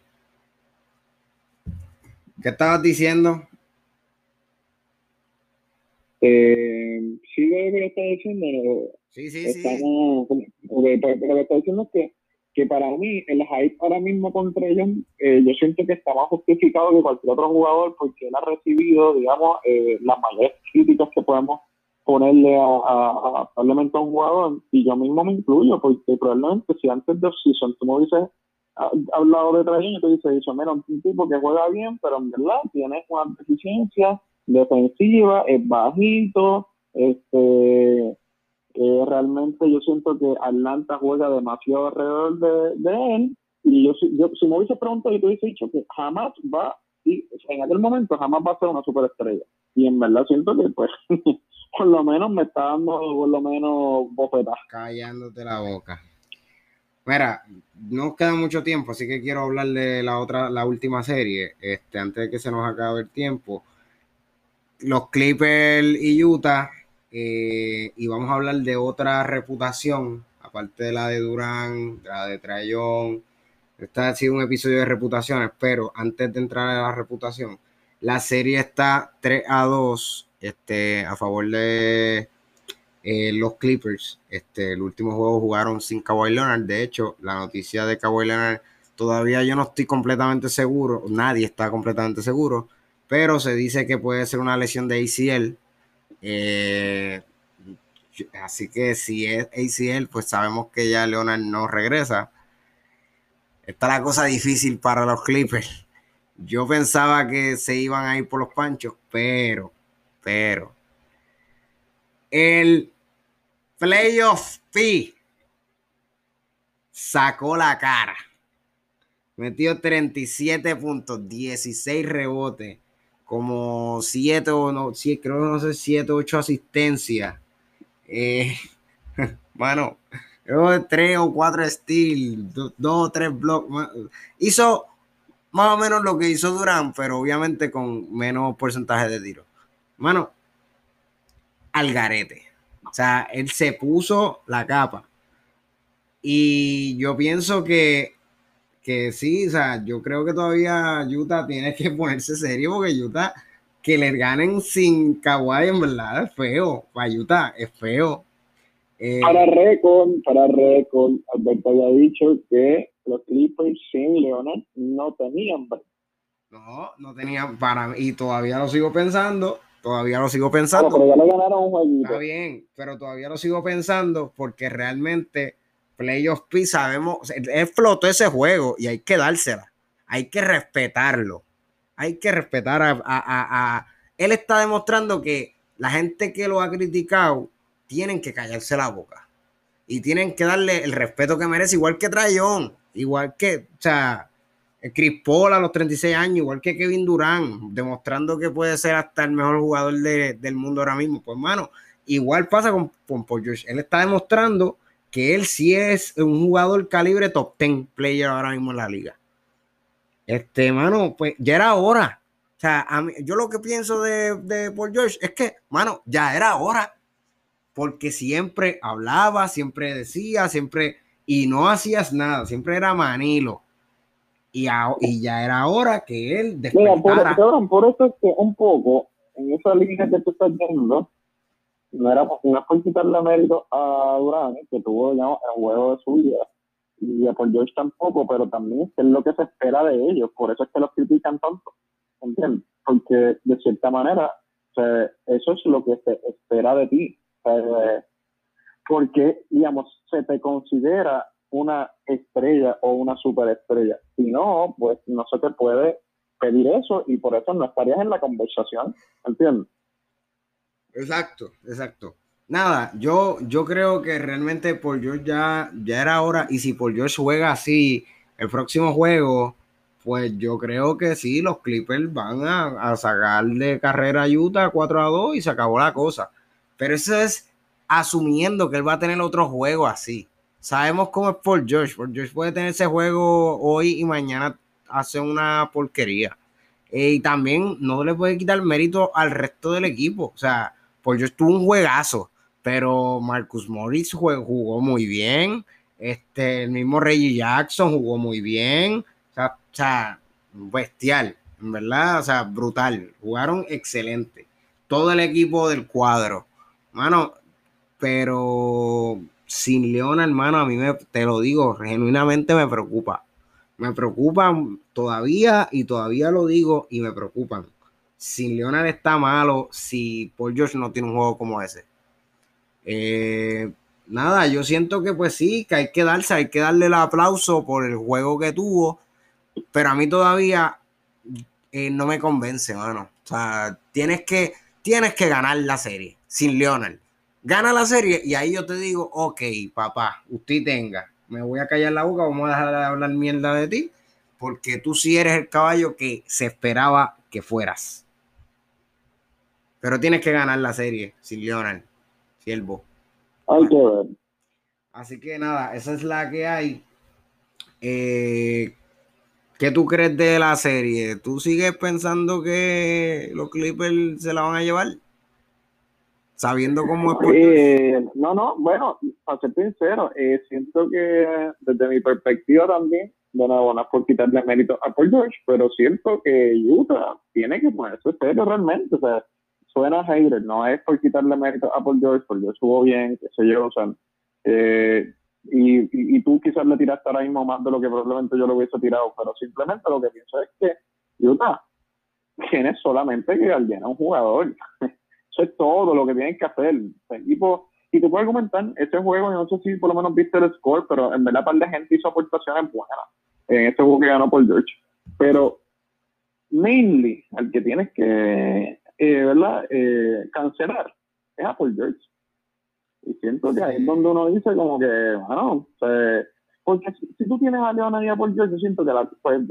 ¿Qué estabas diciendo? Eh, sí, lo que estaba diciendo. Sí, sí, sí. Estamos, porque, lo que está diciendo es que que para mí el hype ahora mismo contra ellos, eh, yo siento que está más justificado que cualquier otro jugador porque él ha recibido, digamos, eh, las mayores críticas que podemos ponerle a, a, probablemente a un jugador, y yo mismo me incluyo, porque probablemente si antes de season tú me hubieses hablado de Trajan, yo te hubiese dicho, un tipo que juega bien, pero en verdad tiene una deficiencia defensiva, es bajito, este realmente yo siento que Atlanta juega demasiado alrededor de, él. Y yo, yo, si me hubiese preguntado, yo te hubiese dicho que jamás va, y en aquel momento jamás va a ser una superestrella. Y en verdad siento que, pues, <laughs> por lo menos me está dando, por lo menos, bofetas. Callándote la boca. Mira, no queda mucho tiempo, así que quiero hablar de la otra, la última serie, este, antes de que se nos acabe el tiempo. Los Clippers y Utah eh, y vamos a hablar de otra reputación, aparte de la de Durán, de la de Trayón. Este ha sido un episodio de reputaciones, pero antes de entrar a la reputación, la serie está 3 a 2 este, a favor de eh, los Clippers. Este, el último juego jugaron sin Kawhi Leonard. De hecho, la noticia de Kawhi Leonard todavía yo no estoy completamente seguro, nadie está completamente seguro, pero se dice que puede ser una lesión de ACL eh, así que si es ACL, pues sabemos que ya Leonard no regresa. Está la cosa difícil para los Clippers. Yo pensaba que se iban a ir por los panchos, pero, pero, el playoff P sacó la cara. Metió 37 puntos, 16 rebotes, como siete o no, sí, creo no sé, siete o ocho asistencias. Eh, <laughs> mano, creo tres o cuatro steals, dos, o tres blocks. Hizo más o menos lo que hizo Durán, pero obviamente con menos porcentaje de tiro. Mano, al garete. O sea, él se puso la capa. Y yo pienso que, que sí, o sea, yo creo que todavía Utah tiene que <laughs> ponerse serio porque Utah que le ganen sin Kawhi en verdad es feo. Para Utah es feo. Eh, para récord, para récord, Alberto había dicho que los Clippers sin Leonard no tenían No, no tenían para y todavía lo sigo pensando, todavía lo sigo pensando. pero ya le ganaron un jueguito. Está bien, pero todavía lo sigo pensando porque realmente Playoff P sabemos, él explotó ese juego y hay que dársela, hay que respetarlo, hay que respetar a, a él está demostrando que la gente que lo ha criticado tienen que callarse la boca y tienen que darle el respeto que merece, igual que Trayón, igual que, o sea, Chris Paul a los 36 años, igual que Kevin Durán, demostrando que puede ser hasta el mejor jugador del mundo ahora mismo. Pues, mano, igual pasa con, Paul George. Él está demostrando que él sí es un jugador calibre top 10 player ahora mismo en la liga. Este, mano, pues ya era hora. O sea, yo lo que pienso de, de Paul George es que, mano, ya era hora porque siempre hablaba, siempre decía, siempre, y no hacías nada, siempre era Manilo. Y, y ya era hora que él despertara. Mira, por, eso es que un poco, en esa línea que tú estás viendo, no era no es por quitarle mérito a Durán, que tuvo el juego de su vida, y a Paul George tampoco, pero también es lo que se espera de ellos, por eso es que los critican tanto, ¿entiendes? Porque de cierta manera, eso es lo que se espera de ti, porque, digamos, se te considera una estrella o una superestrella. Si no, pues no se te puede pedir eso y por eso no estarías en la conversación, ¿entiendes? Exacto, exacto. Nada, yo, yo creo que realmente por George ya, ya era hora y si por George juega así el próximo juego, pues yo creo que sí, los Clippers van a, a sacarle carrera a Utah 4 a 2 y se acabó la cosa. Pero eso es asumiendo que él va a tener otro juego así. Sabemos cómo es Paul George. Paul George puede tener ese juego hoy y mañana hace una porquería. Eh, y también no le puede quitar mérito al resto del equipo. O sea, Paul George tuvo un juegazo, pero Marcus Morris jugó, muy bien. Este, el mismo Reggie Jackson jugó muy bien. O sea, bestial, verdad, o sea, brutal. Jugaron excelente. Todo el equipo del cuadro Mano, pero sin Leona, hermano, a mí me, te lo digo, genuinamente me preocupa. Me preocupa todavía y todavía lo digo y me preocupan. Sin Leonard está malo si Paul George no tiene un juego como ese. Eh, nada, yo siento que pues sí, que hay que darse, hay que darle el aplauso por el juego que tuvo, pero a mí todavía eh, no me convence, mano. O sea, tienes que, tienes que ganar la serie sin Leonard. Gana la serie y ahí yo te digo, ok, papá, usted tenga, me voy a callar la boca, vamos a dejar de hablar mierda de ti, porque tú sí eres el caballo que se esperaba que fueras. Pero tienes que ganar la serie sin Leonard, siervo. Así que nada, esa es la que hay. Eh, ¿Qué tú crees de la serie? ¿Tú sigues pensando que los Clippers se la van a llevar? Sabiendo cómo es. Eh, no, no, bueno, para ser sincero, eh, siento que desde mi perspectiva también, de nuevo, no es por quitarle mérito a Paul George, pero siento que Utah tiene que ponerse serio realmente. O sea, suena hater, no es por quitarle mérito a Paul George, porque estuvo bien, qué sé yo, o sea, eh, y, y, tú quizás le tiraste ahora mismo más de lo que probablemente yo le hubiese tirado, pero simplemente lo que pienso es que Utah tiene solamente que alguien a un jugador. <laughs> Eso es todo lo que tienen que hacer. El equipo, y te puedo argumentar, este juego, no sé si por lo menos viste el score, pero en verdad, par de gente hizo aportaciones buenas en este juego que ganó por George. Pero, mainly, al que tienes que, eh, ¿verdad?, eh, cancelar es a Paul George. Y siento que ahí es donde uno dice como que, bueno, porque si, tú tienes a Leona y a Paul George, yo siento que, la, pues,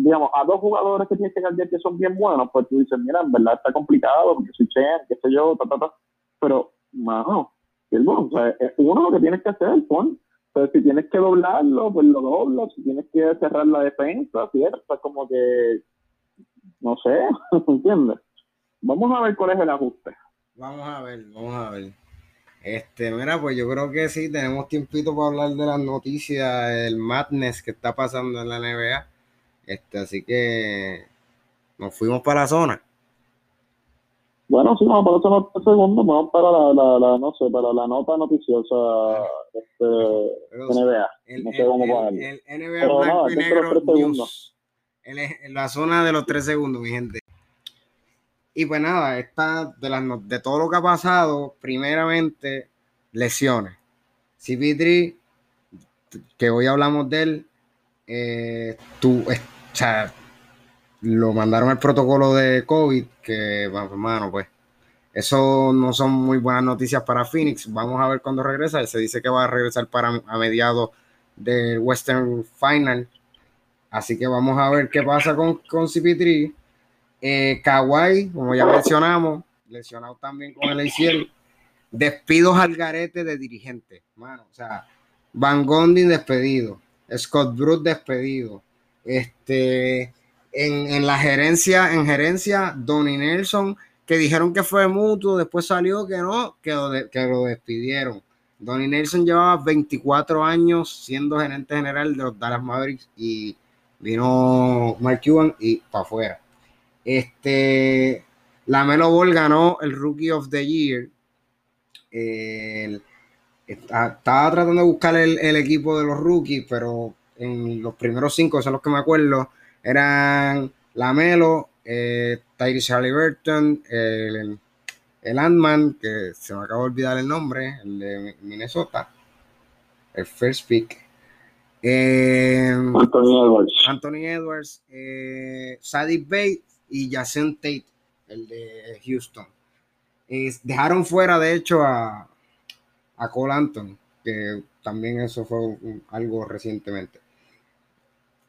digamos, a dos jugadores que tienes que cambiar que son bien buenos, pues tú dices, mira, en verdad está complicado, porque soy Chen, qué sé yo, ta, ta, ta. Pero, mano, o sea, uno lo que tienes que hacer, pon. Entonces, si tienes que doblarlo, pues lo doblas. Si tienes que cerrar la defensa, ¿cierto? Es como que, no sé, <laughs> ¿entiendes? Vamos a ver cuál es el ajuste. Vamos a ver, vamos a ver. Este, mira, pues yo creo que sí, tenemos tiempito para hablar de las noticias, el madness que está pasando en la NBA. Este, así que nos fuimos para la zona. Bueno, sí, vamos para de segundo, vamos para la, la, la, no sé, para la nota noticiosa este, NBA. El, no sé cómo el- el- el NBA Pero blanco y negro news. El- la zona de los tres segundos, mi gente. Y pues nada, esta de, las, de todo lo que ha pasado, primeramente, lesiones. CP3, que hoy hablamos de él, eh, tú, sea, lo mandaron al protocolo de COVID, que, hermano, pues, eso no son muy buenas noticias para Phoenix. Vamos a ver cuándo regresa. Se dice que va a regresar para a mediados del Western Final. Así que vamos a ver qué pasa con, con CP3. Eh, Kawhi, como ya mencionamos, lesionado también con el ACL. Despidos al garete de dirigentes, mano. O sea, Van Gondin despedido, Scott Brooks despedido. Este, en, en la gerencia, en gerencia, Donnie Nelson, que dijeron que fue mutuo, después salió que no, que lo, que lo despidieron. Donnie Nelson llevaba 24 años siendo gerente general de los Dallas Mavericks y vino Mark Cuban y para afuera. Este, la Melo Ball ganó el Rookie of the Year. El- está- estaba tratando de buscar el, el equipo de los rookies, pero en los primeros cinco, son los que me acuerdo, eran Lamelo, eh, Tyrese Halliburton, el, el Ant-Man, que se me acaba de olvidar el nombre, el de Minnesota, el first pick. Eh, Anthony Edwards. Anthony Edwards, eh, Sadie Bates y Jason Tate, el de Houston. Eh, dejaron fuera, de hecho, a, a Cole Anthony, que también eso fue un- algo recientemente.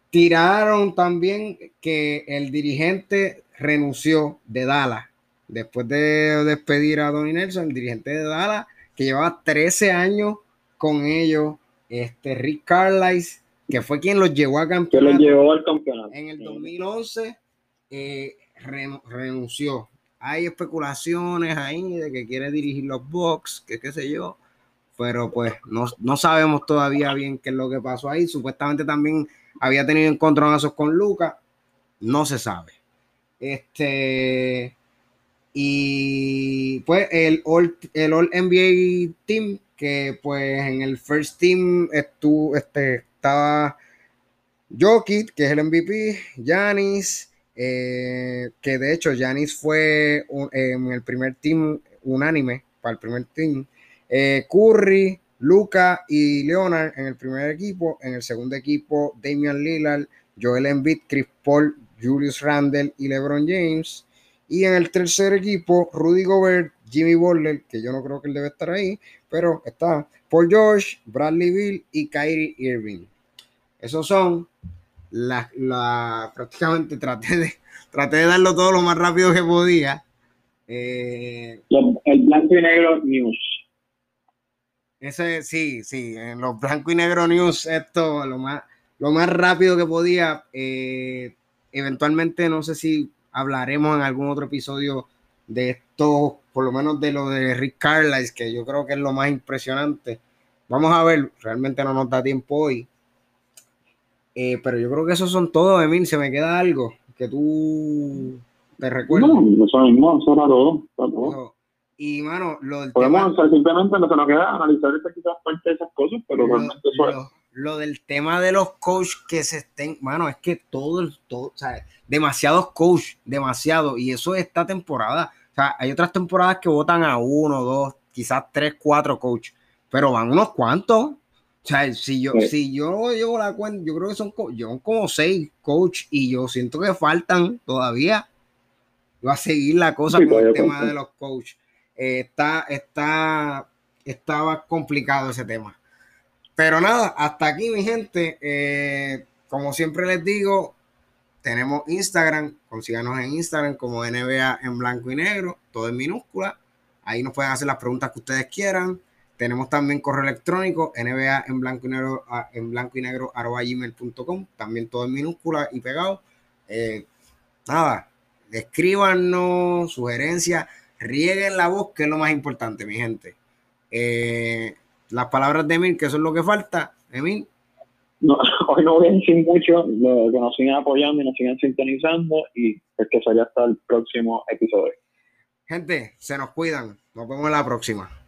Tiraron también que el dirigente renunció de Dallas después de despedir a Donnie Nelson, el dirigente de Dallas, que llevaba 13 años con ellos, este Rick Carlisle, que fue quien los llevó a Que campeonato llevó al campeonato. en el 2011 eh, renu- renunció. Hay especulaciones ahí de que quiere dirigir los Bucks, que qué sé yo, pero pues no, no sabemos todavía bien qué es lo que pasó ahí. Supuestamente también había tenido encontronazos con Luca, no se sabe. Este y pues el All, el All NBA Team, que pues en el First Team estuvo, este, estaba Jokic, que es el MVP, Giannis, eh, que de hecho Giannis fue un- en el primer team unánime para el primer team, eh, Curry, Luca y Leonard en el primer equipo, en el segundo equipo Damian Lillard, Joel Embiid, Chris Paul, Julius Randle y LeBron James, y en el tercer equipo Rudy Gobert, Jimmy Butler, que yo no creo que él debe estar ahí, pero está Paul George, Bradley Bill y Kyrie Irving. Esos son la, la- prácticamente traté de, <laughs> traté de darlo todo lo más rápido que podía. Eh, El blanco y negro news. ese sí, sí, en los blanco y negro news, esto lo más, lo más rápido que podía. Eh, eventualmente, no sé si hablaremos en algún otro episodio de esto, por lo menos de lo de Rick Carlisle, que yo creo que es lo más impresionante. Vamos a ver, realmente no nos da tiempo hoy. Eh, pero yo creo que esos son todos, Emil. Se me queda algo que tú te recuerdas. No, eso mismo, eso era todo. era. Y, mano, lo del Podemos tema- hacer simplemente lo que nos queda analizar esta quizás parte de esas cosas, pero lo, realmente eso es. lo- del tema de los coaches que se estén, mano, es que todo todo, o sea, demasiados coaches, demasiado, y eso es esta temporada. O sea, hay otras temporadas que votan a uno, dos, quizás tres, cuatro coaches, pero van unos cuantos. O sea, si yo, Sí. si yo llevo la cuenta, yo creo que son, yo como seis coaches y yo siento que faltan todavía. Va a seguir la cosa Sí, con el tema de los coaches. Eh, está, está, estaba complicado ese tema. Pero nada, hasta aquí, mi gente. Eh, como siempre les digo, tenemos Instagram. Consíganos en Instagram como NBA en blanco y negro, todo en minúscula. Ahí nos pueden hacer las preguntas que ustedes quieran. Tenemos también correo electrónico, NBA en blanco y negro, en blanco y negro, arroba gmail.com, también todo en minúscula y pegado. Eh, nada, escríbanos sugerencias, rieguen la voz, que es lo más importante, mi gente. Eh, las palabras de Emil, que eso es lo que falta. Emil. No, <laughs> hoy no voy a decir mucho, lo, que nos siguen apoyando y nos siguen sintonizando y es que sería hasta el próximo episodio. Gente, se nos cuidan. Nos vemos en la próxima.